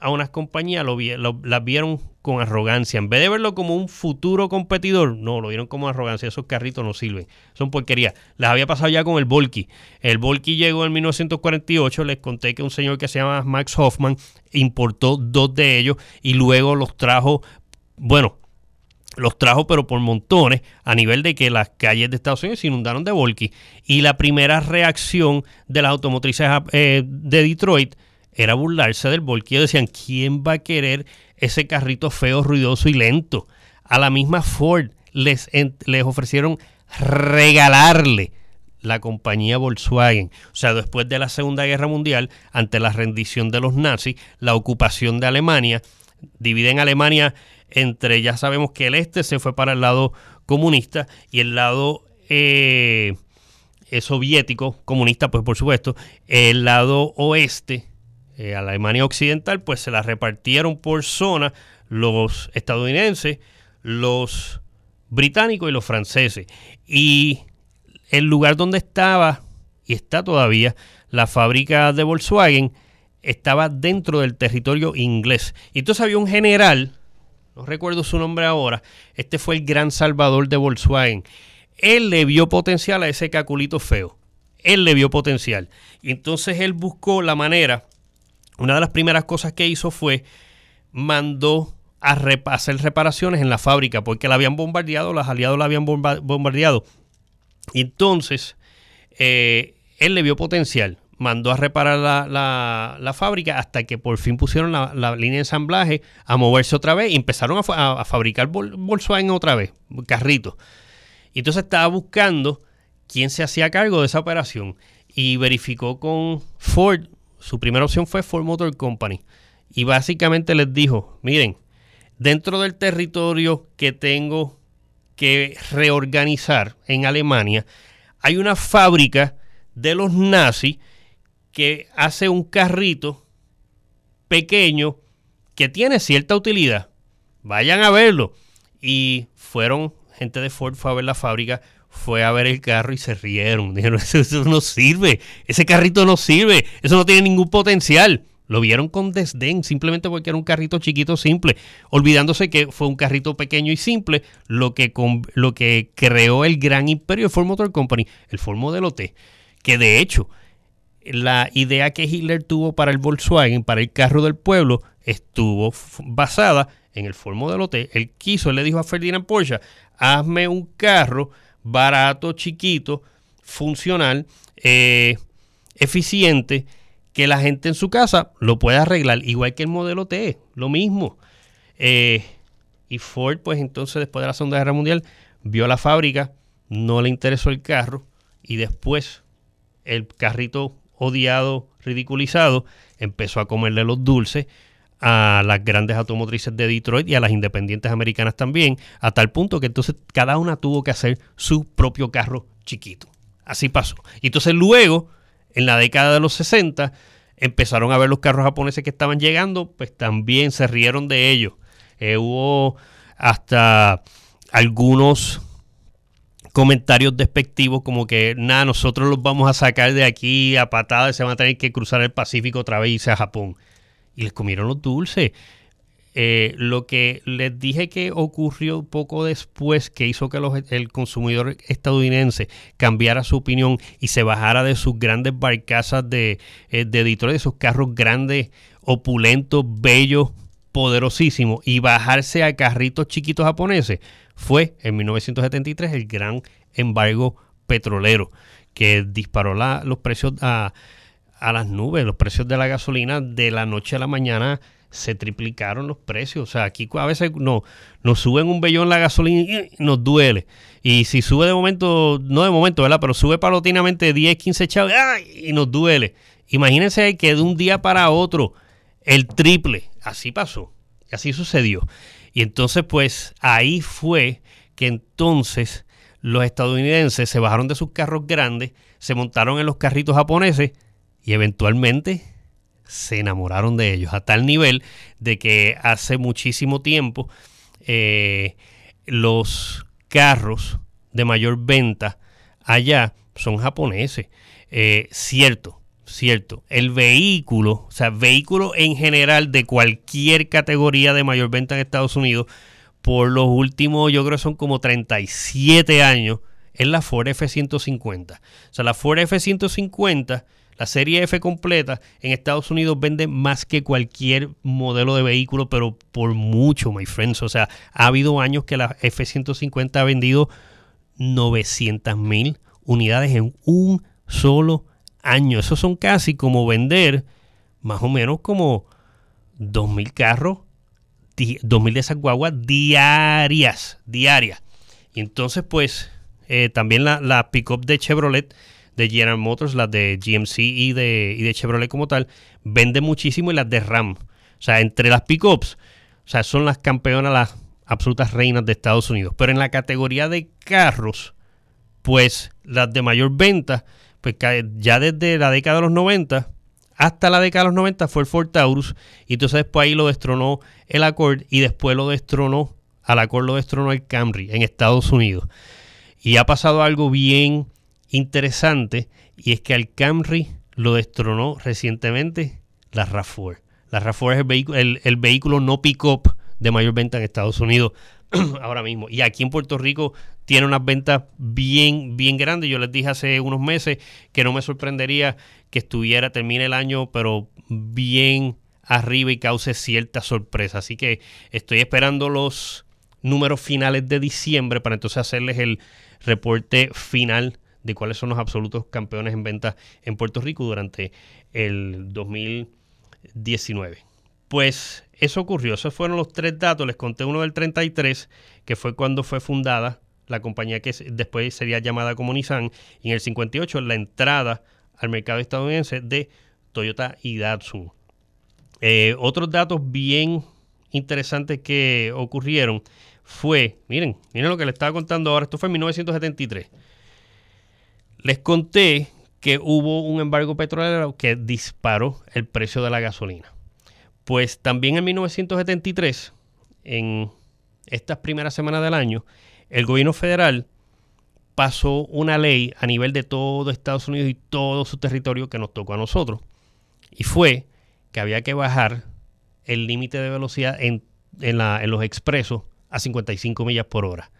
a unas compañías lo, las vieron con arrogancia. En vez de verlo como un futuro competidor, no, lo vieron como arrogancia. Esos carritos no sirven. Son porquerías. Les había pasado ya con el Volky. El Volky llegó en 1948. Les conté que un señor que se llama Max Hoffman importó dos de ellos y luego los trajo, bueno, los trajo pero por montones a nivel de que las calles de Estados Unidos se inundaron de Volky. Y la primera reacción de las automotrices eh, de Detroit era burlarse del volquillo. Decían, ¿quién va a querer ese carrito feo, ruidoso y lento? A la misma Ford les, les ofrecieron regalarle la compañía Volkswagen. O sea, después de la Segunda Guerra Mundial, ante la rendición de los nazis, la ocupación de Alemania, dividen Alemania entre, ya sabemos que el este se fue para el lado comunista y el lado eh, eh, soviético, comunista, pues por supuesto, el lado oeste, eh, Alemania Occidental, pues se la repartieron por zona los estadounidenses, los británicos y los franceses. Y el lugar donde estaba, y está todavía, la fábrica de Volkswagen, estaba dentro del territorio inglés. Y entonces había un general, no recuerdo su nombre ahora, este fue el gran salvador de Volkswagen. Él le vio potencial a ese caculito feo. Él le vio potencial. Y entonces él buscó la manera, una de las primeras cosas que hizo fue, mandó a hacer reparaciones en la fábrica porque la habían bombardeado, los aliados la habían bombardeado. Entonces eh, él le vio potencial, mandó a reparar la, fábrica hasta que por fin pusieron la, línea de ensamblaje a moverse otra vez y empezaron a, fabricar Volkswagen otra vez, carritos. Y entonces estaba buscando quién se hacía cargo de esa operación y verificó con Ford, su primera opción fue Ford Motor Company. Y básicamente les dijo, miren, dentro del territorio que tengo que reorganizar en Alemania, hay una fábrica de los nazis que hace un carrito pequeño que tiene cierta utilidad. Vayan a verlo. Y fueron, gente de Ford a ver la fábrica, fue a ver el carro y se rieron. Dijeron, eso no sirve, ese carrito no sirve, eso no tiene ningún potencial. Lo vieron con desdén, simplemente porque era un carrito chiquito, simple, olvidándose que fue un carrito pequeño y simple lo que, lo que creó el gran imperio de Ford Motor Company, el Ford Modelo T, que de hecho la idea que Hitler tuvo para el Volkswagen, para el carro del pueblo, estuvo basada en el Ford Modelo T. Él quiso, él le dijo a Ferdinand Porsche, hazme un carro barato, chiquito, funcional, eh, eficiente, que la gente en su casa lo pueda arreglar, igual que el modelo T, lo mismo. Eh, y Ford, pues entonces después de la Segunda Guerra Mundial, vio la fábrica, no le interesó el carro y después el carrito odiado, ridiculizado, empezó a comerle los dulces a las grandes automotrices de Detroit y a las independientes americanas también, a tal punto que entonces cada una tuvo que hacer su propio carro chiquito. Así pasó. Y entonces luego en la década de los 60 empezaron a ver los carros japoneses que estaban llegando, pues también se rieron de ellos. Eh, hubo hasta algunos comentarios despectivos como que nada, nosotros los vamos a sacar de aquí a patadas, se van a tener que cruzar el Pacífico otra vez y irse a Japón. Y les comieron los dulces. Eh, lo que les dije que ocurrió poco después que hizo que el consumidor estadounidense cambiara su opinión y se bajara de sus grandes barcazas de, eh, de Detroit, de sus carros grandes, opulentos, bellos, poderosísimos, y bajarse a carritos chiquitos japoneses, fue en 1973 el gran embargo petrolero que disparó los precios a, a las nubes, los precios de la gasolina de la noche a la mañana se triplicaron los precios. O sea, aquí a veces no, nos suben un bellón la gasolina y nos duele. Y si sube de momento, no de momento, ¿verdad? Pero sube paulatinamente 10, 15 chavos y nos duele. Imagínense que de un día para otro el triple. Así pasó. Así sucedió. Y entonces, pues ahí fue que entonces los estadounidenses se bajaron de sus carros grandes, se montaron en los carritos japoneses y eventualmente se enamoraron de ellos a tal nivel de que hace muchísimo tiempo eh, los carros de mayor venta allá son japoneses. Eh, cierto, cierto. El vehículo, o sea, vehículo en general de cualquier categoría de mayor venta en Estados Unidos, por los últimos, yo creo que son como 37 años, es la Ford F-150. O sea, la Ford F-150 la serie F completa en Estados Unidos vende más que cualquier modelo de vehículo, pero por mucho, my friends. O sea, ha habido años que la F-150 ha vendido 900 mil unidades en un solo año. Eso son casi como vender más o menos como 2.000 carros, 2.000 de esas guaguas diarias, diarias. Y entonces, pues, eh, también la, la pick-up de Chevrolet de General Motors, las de GMC y de, y de Chevrolet como tal, venden muchísimo y las de Ram. O sea, entre las pickups, o sea, son las campeonas, las absolutas reinas de Estados Unidos. Pero en la categoría de carros, pues las de mayor venta, pues ya desde la década de los 90 hasta la década de los 90 fue el Ford Taurus y entonces después ahí lo destronó el Accord y después lo destronó, al Accord lo destronó el Camry en Estados Unidos. Y ha pasado algo bien interesante y es que al Camry lo destronó recientemente la RAV4. La RAV4 es el vehículo, el, vehículo no pick-up de mayor venta en Estados Unidos ahora mismo. Y aquí en Puerto Rico tiene unas ventas bien, bien grandes. Yo les dije hace unos meses que no me sorprendería que estuviera, termine el año, pero bien arriba y cause cierta sorpresa. Así que estoy esperando los números finales de diciembre para entonces hacerles el reporte final de cuáles son los absolutos campeones en ventas en Puerto Rico durante el 2019. Pues eso ocurrió, esos fueron los tres datos, les conté uno del 33, que fue cuando fue fundada la compañía que después sería llamada como Nissan, y en el 58 la entrada al mercado estadounidense de Toyota y Datsun. Eh, otros datos bien interesantes que ocurrieron fue, miren, miren lo que les estaba contando ahora, esto fue en 1973. Les conté que hubo un embargo petrolero que disparó el precio de la gasolina. Pues también en 1973, en estas primeras semanas del año, el gobierno federal pasó una ley a nivel de todo Estados Unidos y todo su territorio que nos tocó a nosotros. Y fue que había que bajar el límite de velocidad en, en, los expresos a 55 millas por hora.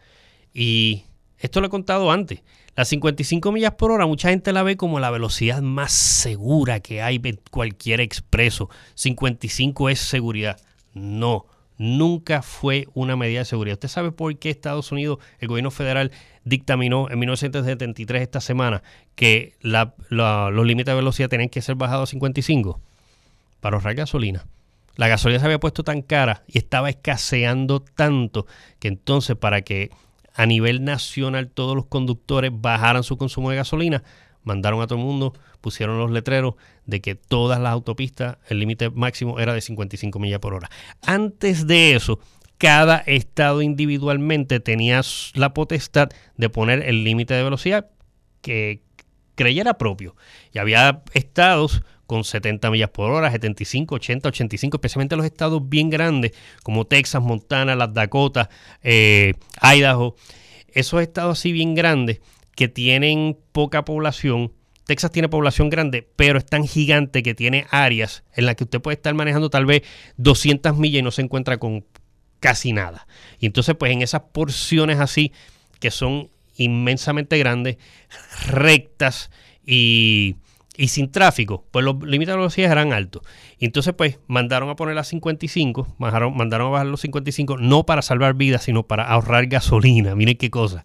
Y esto lo he contado antes. Las 55 millas por hora, mucha gente la ve como la velocidad más segura que hay en cualquier expreso. 55 es seguridad. No nunca fue una medida de seguridad. ¿Usted sabe por qué Estados Unidos, el gobierno federal, dictaminó en 1973, esta semana, que los límites de velocidad tenían que ser bajados a 55? Para ahorrar gasolina. La gasolina se había puesto tan cara y estaba escaseando tanto que entonces para que a nivel nacional todos los conductores bajaran su consumo de gasolina, mandaron a todo el mundo, pusieron los letreros de que todas las autopistas, el límite máximo era de 55 millas por hora. Antes de eso, cada estado individualmente tenía la potestad de poner el límite de velocidad que creyera propio. Y había estados con 70 millas por hora, 75, 80, 85, especialmente los estados bien grandes como Texas, Montana, las Dakotas, eh, Idaho. Esos estados así bien grandes que tienen poca población. Texas tiene población grande, pero es tan gigante que tiene áreas en las que usted puede estar manejando tal vez 200 millas y no se encuentra con casi nada. Y entonces, pues en esas porciones así, que son inmensamente grandes, rectas y, sin tráfico, pues los límites de velocidad eran altos. Y entonces, pues mandaron a poner las 55, mandaron, mandaron a bajar los 55, no para salvar vidas, sino para ahorrar gasolina. Miren qué cosa.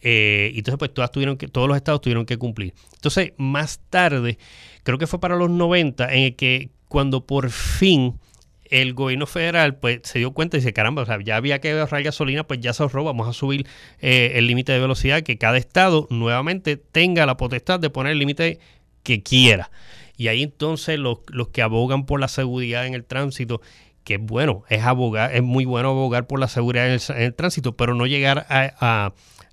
Eh, y entonces, pues todas tuvieron que, todos los estados tuvieron que cumplir. Entonces, más tarde, creo que fue para los 90, en el que cuando por fin el gobierno federal pues se dio cuenta y dice, caramba, o sea, ya había que ahorrar gasolina, pues ya se ahorró, vamos a subir eh, el límite de velocidad, que cada estado nuevamente tenga la potestad de poner el límite que quiera. Y ahí entonces los, que abogan por la seguridad en el tránsito que es bueno, es abogar, es muy bueno abogar por la seguridad en el, tránsito, pero no llegar a,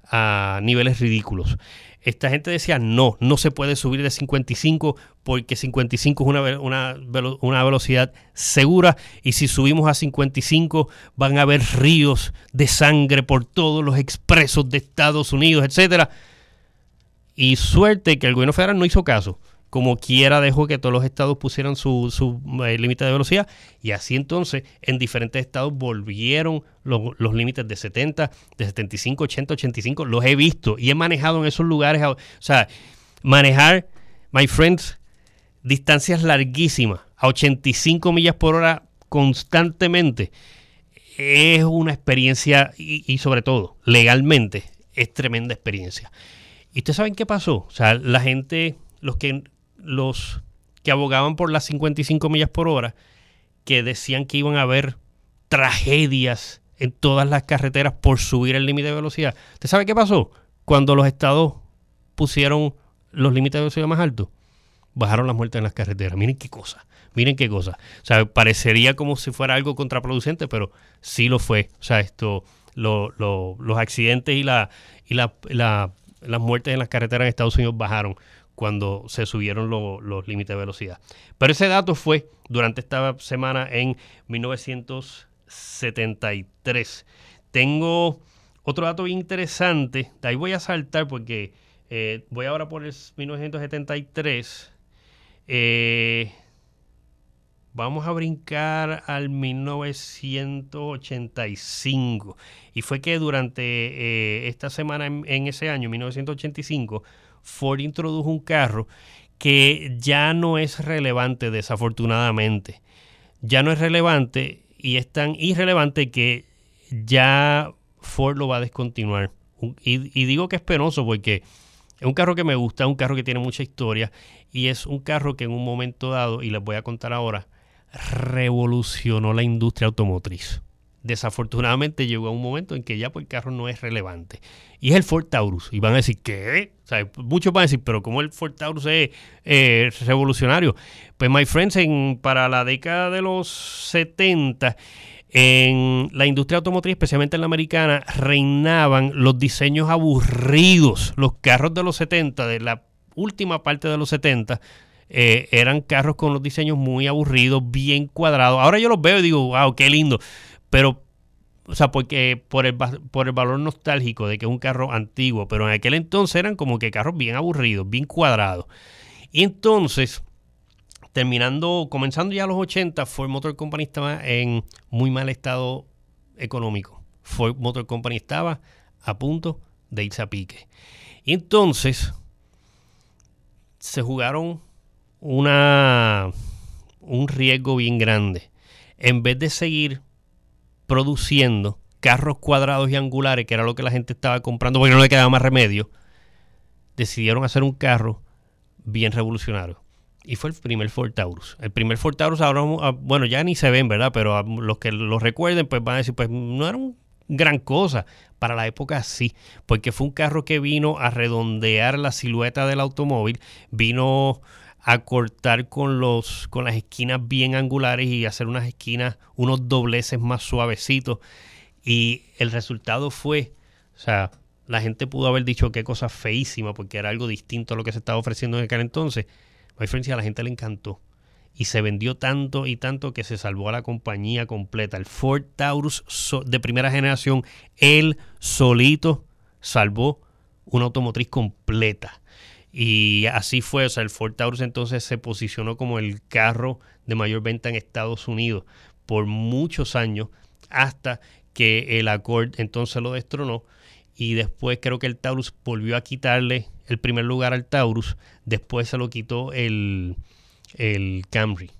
a niveles ridículos. Esta gente decía, no, no se puede subir de 55 porque 55 es una, una, una, velocidad segura y si subimos a 55 van a haber ríos de sangre por todos los expresos de Estados Unidos, etcétera. Y suerte que el gobierno federal no hizo caso como quiera dejó que todos los estados pusieran su, su eh, límite de velocidad y así entonces en diferentes estados volvieron los, límites de 70, de 75, 80, 85. Los he visto y he manejado en esos lugares. O sea, manejar, my friends, distancias larguísimas a 85 millas por hora constantemente es una experiencia y, y sobre todo legalmente es tremenda experiencia. ¿Y ustedes saben qué pasó? O sea, la gente, los que los que abogaban por las 55 millas por hora, que decían que iban a haber tragedias en todas las carreteras por subir el límite de velocidad. ¿Usted sabe qué pasó? Cuando los estados pusieron los límites de velocidad más altos, bajaron las muertes en las carreteras. Miren qué cosa, miren qué cosa. O sea, parecería como si fuera algo contraproducente, pero sí lo fue. O sea, esto, los accidentes y, la, y la, las muertes en las carreteras en Estados Unidos bajaron cuando se subieron los límites de velocidad. Pero ese dato fue durante esta semana en 1973. Tengo otro dato interesante, de ahí voy a saltar porque eh, voy ahora por el 1973. Eh, vamos a brincar al 1985. Y fue que durante eh, esta semana, en, ese año, 1985, Ford introdujo un carro que ya no es relevante, desafortunadamente. Ya no es relevante y es tan irrelevante que ya Ford lo va a descontinuar. Y, digo que es penoso porque es un carro que me gusta, un carro que tiene mucha historia y es un carro que en un momento dado, y les voy a contar ahora, revolucionó la industria automotriz. Desafortunadamente llegó a un momento en que ya pues, el carro no es relevante. Y es el Ford Taurus. Y van a decir, ¿qué? muchos van a decir, pero ¿cómo el Ford Taurus es eh, revolucionario? Pues, my friends, en, para la década de los 70 en la industria automotriz, especialmente en la americana, reinaban los diseños aburridos. Los carros de los 70, de la última parte de los 70, eh, eran carros con los diseños muy aburridos, bien cuadrados. Ahora yo los veo y digo, wow, qué lindo. Pero, o sea, porque por el, por el valor nostálgico de que es un carro antiguo, pero en aquel entonces eran como que carros bien aburridos, bien cuadrados. Y entonces terminando, comenzando ya los 80, Ford Motor Company estaba en muy mal estado económico. Ford Motor Company estaba a punto de irse a pique. Entonces se jugaron una, un riesgo bien grande. En vez de seguir produciendo carros cuadrados y angulares, que era lo que la gente estaba comprando porque no le quedaba más remedio, decidieron hacer un carro bien revolucionario y fue el primer Ford Taurus. El primer Ford Taurus ahora, ah, bueno, ya ni se ven, ¿verdad? Pero los que lo recuerden, pues van a decir, pues no era un gran cosa. Para la época sí, porque fue un carro que vino a redondear la silueta del automóvil, vino a cortar con los con las esquinas bien angulares y hacer unas esquinas, unos dobleces más suavecitos. Y el resultado fue, o sea, la gente pudo haber dicho qué cosa feísima, porque era algo distinto a lo que se estaba ofreciendo en aquel entonces diferencia a la gente le encantó. Y se vendió tanto y tanto que se salvó a la compañía completa. El Ford Taurus de primera generación, él solito salvó una automotriz completa. Y así fue, o sea, el Ford Taurus entonces se posicionó como el carro de mayor venta en Estados Unidos por muchos años hasta que el Accord entonces lo destronó y después creo que el Taurus volvió a quitarle el primer lugar al Taurus, después se lo quitó el, Camry.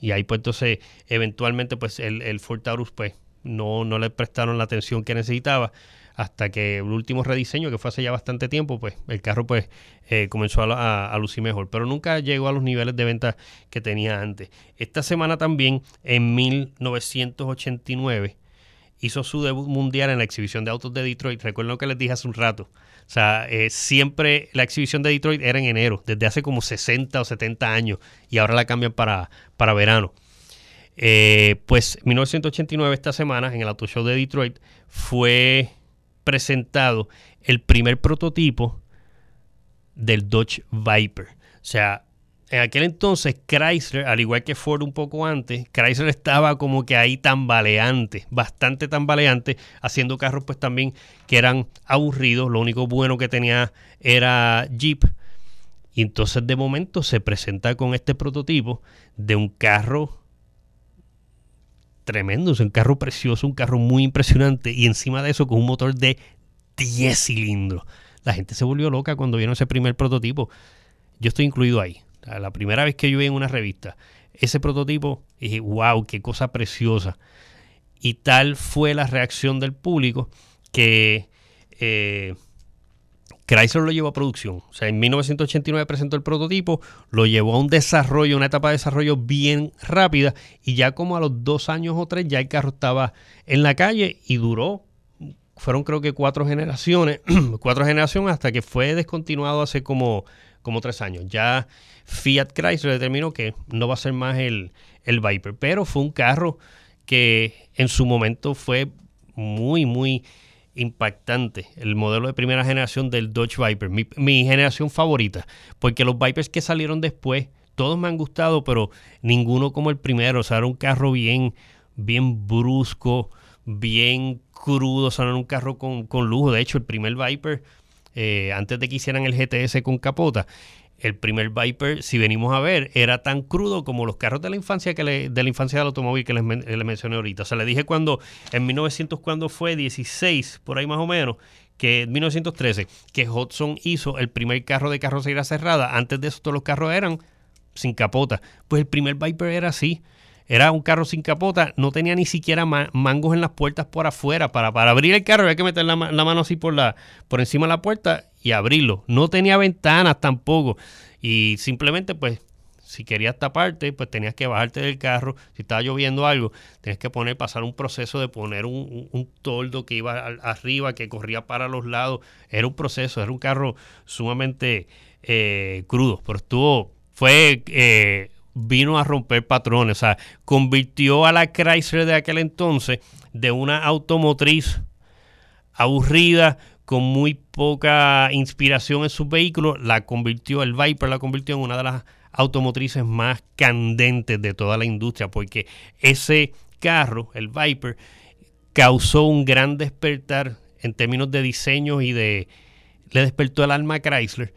Y ahí pues entonces eventualmente pues el, el Ford Taurus pues no, no le prestaron la atención que necesitaba hasta que el último rediseño, que fue hace ya bastante tiempo, pues el carro pues eh, comenzó a, a, lucir mejor, pero nunca llegó a los niveles de venta que tenía antes. Esta semana también, en 1989, hizo su debut mundial en la exhibición de autos de Detroit. Recuerdo lo que les dije hace un rato. O sea, eh, siempre la exhibición de Detroit era en enero, desde hace como 60 o 70 años, y ahora la cambian para, para verano. Eh, pues 1989, esta semana, en el Auto Show de Detroit, fue presentado el primer prototipo del Dodge Viper. O sea, en aquel entonces Chrysler, al igual que Ford un poco antes, Chrysler estaba como que ahí tambaleante, bastante tambaleante, haciendo carros pues también que eran aburridos, lo único bueno que tenía era Jeep. Y entonces de momento se presenta con este prototipo de un carro tremendo, es un carro precioso, un carro muy impresionante y encima de eso con un motor de 10 cilindros. La gente se volvió loca cuando vieron ese primer prototipo. Yo estoy incluido ahí la primera vez que yo vi en una revista ese prototipo, dije, wow, qué cosa preciosa. Y tal fue la reacción del público que eh, Chrysler lo llevó a producción. O sea, en 1989 presentó el prototipo, lo llevó a un desarrollo, una etapa de desarrollo bien rápida, y ya como a los dos años o tres ya el carro estaba en la calle y duró, fueron creo que cuatro generaciones, cuatro generaciones hasta que fue descontinuado hace como como tres años. Ya Fiat Chrysler determinó que no va a ser más el, el Viper, pero fue un carro que en su momento fue muy, muy impactante. El modelo de primera generación del Dodge Viper, mi, generación favorita, porque los Vipers que salieron después, todos me han gustado, pero ninguno como el primero. O sea, era un carro bien, bien brusco, bien crudo, o sea, era un carro con, con lujo. De hecho, el primer Viper, eh, antes de que hicieran el GTS con capota, el primer Viper, si venimos a ver, era tan crudo como los carros de la infancia que de la infancia del automóvil que les, mencioné ahorita. O sea, le dije cuando, en 1900, cuando fue 16, por ahí más o menos, que en 1913, que Hudson hizo el primer carro de carrocería cerrada. Antes de eso, todos los carros eran sin capota. Pues el primer Viper era así. Era un carro sin capota, no tenía ni siquiera mangos en las puertas por afuera. Para, para abrir el carro había que meter la, mano así por, la, por encima de la puerta y abrirlo. No tenía ventanas tampoco. Y simplemente, pues, si querías taparte, pues tenías que bajarte del carro. Si estaba lloviendo algo, tenías que poner, pasar un proceso de poner un, un, toldo que iba arriba, que corría para los lados. Era un proceso, era un carro sumamente eh, crudo. Pero estuvo, fue eh, vino a romper patrones, o sea, convirtió a la Chrysler de aquel entonces de una automotriz aburrida, con muy poca inspiración en sus vehículos, la convirtió, el Viper la convirtió en una de las automotrices más candentes de toda la industria, porque ese carro, el Viper, causó un gran despertar en términos de diseño y de... le despertó el alma a Chrysler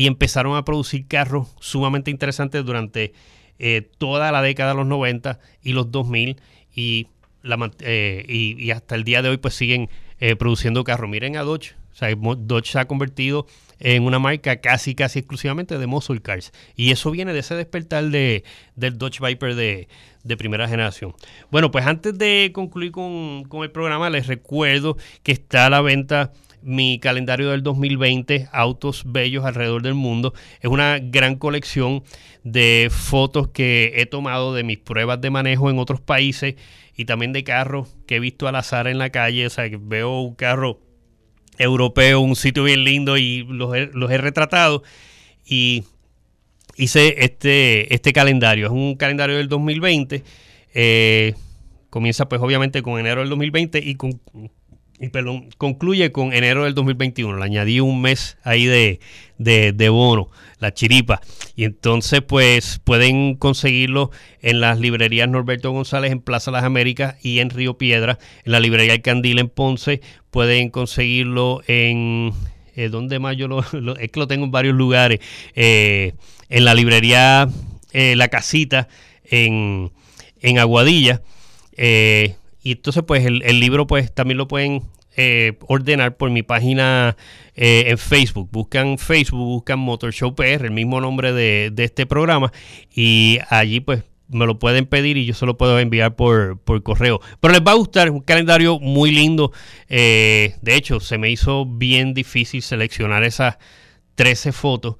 y empezaron a producir carros sumamente interesantes durante eh, toda la década de los 90 y los 2000 y, la, eh, y, hasta el día de hoy pues siguen eh, produciendo carros. Miren a Dodge, o sea, Dodge se ha convertido en una marca casi casi exclusivamente de muscle cars y eso viene de ese despertar de, del Dodge Viper de, de primera generación. Bueno, pues antes de concluir con, con el programa les recuerdo que está a la venta mi calendario del 2020, Autos Bellos alrededor del mundo. Es una gran colección de fotos que he tomado de mis pruebas de manejo en otros países y también de carros que he visto al azar en la calle. O sea, que veo un carro europeo, un sitio bien lindo y los he, retratado. Y hice este, este calendario. Es un calendario del 2020. Eh, comienza pues obviamente con enero del 2020 y con y perdón, concluye con enero del 2021. Le añadí un mes ahí de, de, bono, la chiripa. Y entonces, pues pueden conseguirlo en las librerías Norberto González en Plaza Las Américas y en Río Piedra, en la librería El Candil en Ponce. Pueden conseguirlo en. Eh, ¿Dónde más yo lo, Es que lo tengo en varios lugares. Eh, en la librería eh, La Casita en, en Aguadilla. Eh, y entonces, pues el, libro, pues también lo pueden eh, ordenar por mi página eh, en Facebook. Buscan Facebook, buscan Motor Show PR, el mismo nombre de, este programa. Y allí, pues, me lo pueden pedir y yo se lo puedo enviar por, por correo. Pero les va a gustar, un calendario muy lindo. Eh, de hecho, se me hizo bien difícil seleccionar esas 13 fotos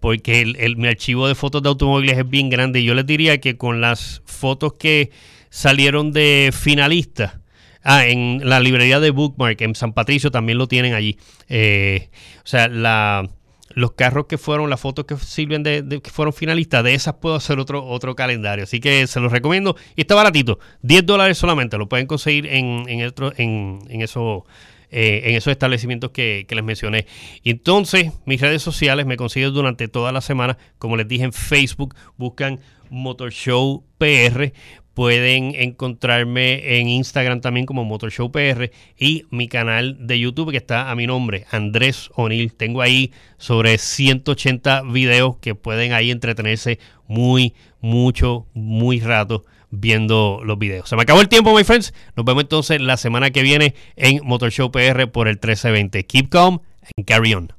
porque el, mi archivo de fotos de automóviles es bien grande. Yo les diría que con las fotos que salieron de finalistas. Ah, en la librería de Bookmark, en San Patricio, también lo tienen allí. Eh, o sea, la, los carros que fueron, las fotos que sirven de, que fueron finalistas, de esas puedo hacer otro, otro calendario. Así que se los recomiendo. Y está baratito, 10 dólares solamente. Lo pueden conseguir en, en, en, en eso. Eh, en esos establecimientos que, que, les mencioné. Y entonces, mis redes sociales me consiguen durante toda la semana. Como les dije en Facebook, buscan Motor Show PR. Pueden encontrarme en Instagram también como Motor Show PR y mi canal de YouTube que está a mi nombre, Andrés O'Neill. Tengo ahí sobre 180 videos que pueden ahí entretenerse muy, mucho, muy rato viendo los videos. Se me acabó el tiempo, my friends. Nos vemos entonces la semana que viene en Motor Show PR por el 1320. Keep calm and carry on.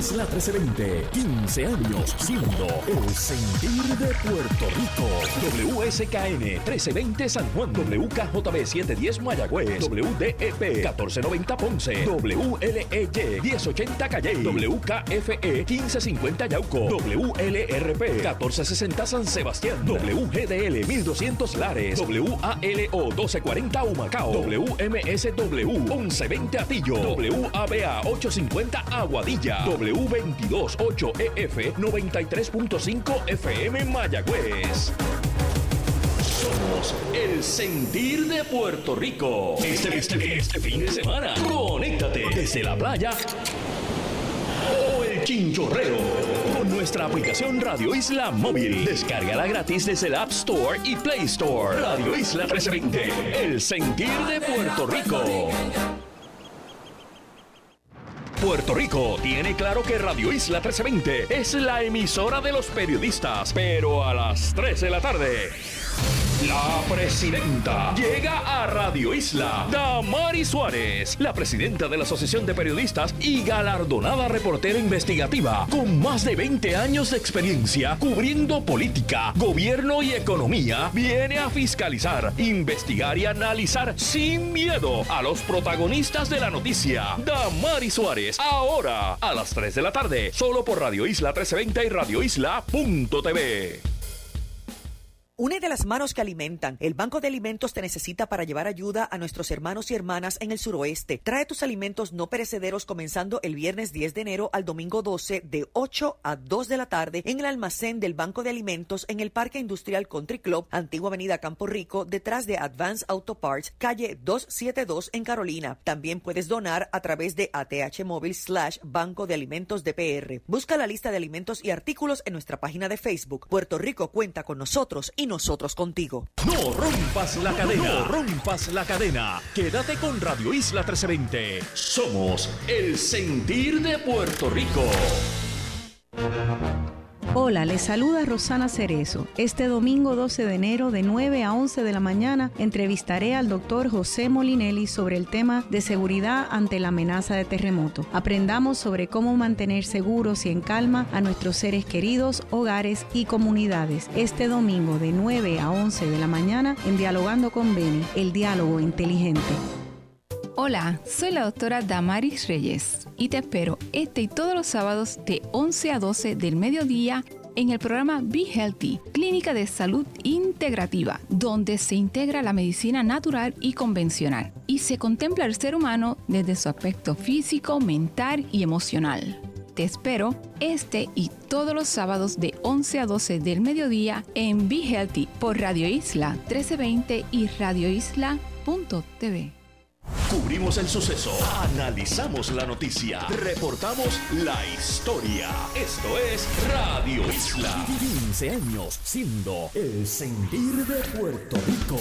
Isla 1320. Isla 1320, 15 años siendo el sentir de Puerto Rico. WSKN 1320 San Juan, WKJB 710 Mayagüez, WDEP 1490 Ponce, WLEY 1080 Calle, WKFE 1550 Yauco, WLRP 1460 San Sebastián, WGDL 1200 Lares, WALO 1240 Humacao, WMSW 1120 Atillo, WABA 850 Aguadilla, W228EF 93.5 FM Mayagüez. Somos el sentir de Puerto Rico. Este, este, este fin de semana, conéctate desde la playa o el chinchorreo con nuestra aplicación Radio Isla Móvil. Descárgala gratis desde el App Store y Play Store. Radio Isla 1320, el sentir de Puerto Rico. Puerto Rico tiene claro que Radio Isla 1320 es la emisora de los periodistas, pero a las 3 de la tarde. La presidenta llega a Radio Isla. Damari Suárez, la presidenta de la Asociación de Periodistas y galardonada reportera investigativa, con más de 20 años de experiencia cubriendo política, gobierno y economía, viene a fiscalizar, investigar y analizar sin miedo a los protagonistas de la noticia. Damari Suárez, ahora a las 3 de la tarde, solo por Radio Isla 1320 y radioisla.tv. Une de las manos que alimentan. El Banco de Alimentos te necesita para llevar ayuda a nuestros hermanos y hermanas en el suroeste. Trae tus alimentos no perecederos comenzando el viernes 10 de enero al domingo 12 de 8 a 2 de la tarde en el almacén del Banco de Alimentos en el Parque Industrial Country Club, Antigua Avenida Campo Rico, detrás de Advance Auto Parts, calle 272 en Carolina. También puedes donar a través de ATH Móvil slash Banco de Alimentos de PR. Busca la lista de alimentos y artículos en nuestra página de Facebook. Puerto Rico cuenta con nosotros y nosotros contigo. No rompas la cadena. No rompas la cadena. Quédate con Radio Isla 1320. Somos el sentir de Puerto Rico. Hola, les saluda Rosana Cerezo. Este domingo 12 de enero de 9 a 11 de la mañana entrevistaré al doctor José Molinelli sobre el tema de seguridad ante la amenaza de terremoto. Aprendamos sobre cómo mantener seguros y en calma a nuestros seres queridos, hogares y comunidades. Este domingo de 9 a 11 de la mañana en Dialogando con Beni, el diálogo inteligente. Hola, soy la doctora Damaris Reyes y te espero este y todos los sábados de 11 a 12 del mediodía en el programa Be Healthy, Clínica de Salud Integrativa, donde se integra la medicina natural y convencional y se contempla el ser humano desde su aspecto físico, mental y emocional. Te espero este y todos los sábados de 11 a 12 del mediodía en Be Healthy por Radio Isla 1320 y radioisla.tv. Cubrimos el suceso, analizamos la noticia, reportamos la historia. Esto es Radio Isla. 15 años siendo el sentir de Puerto Rico.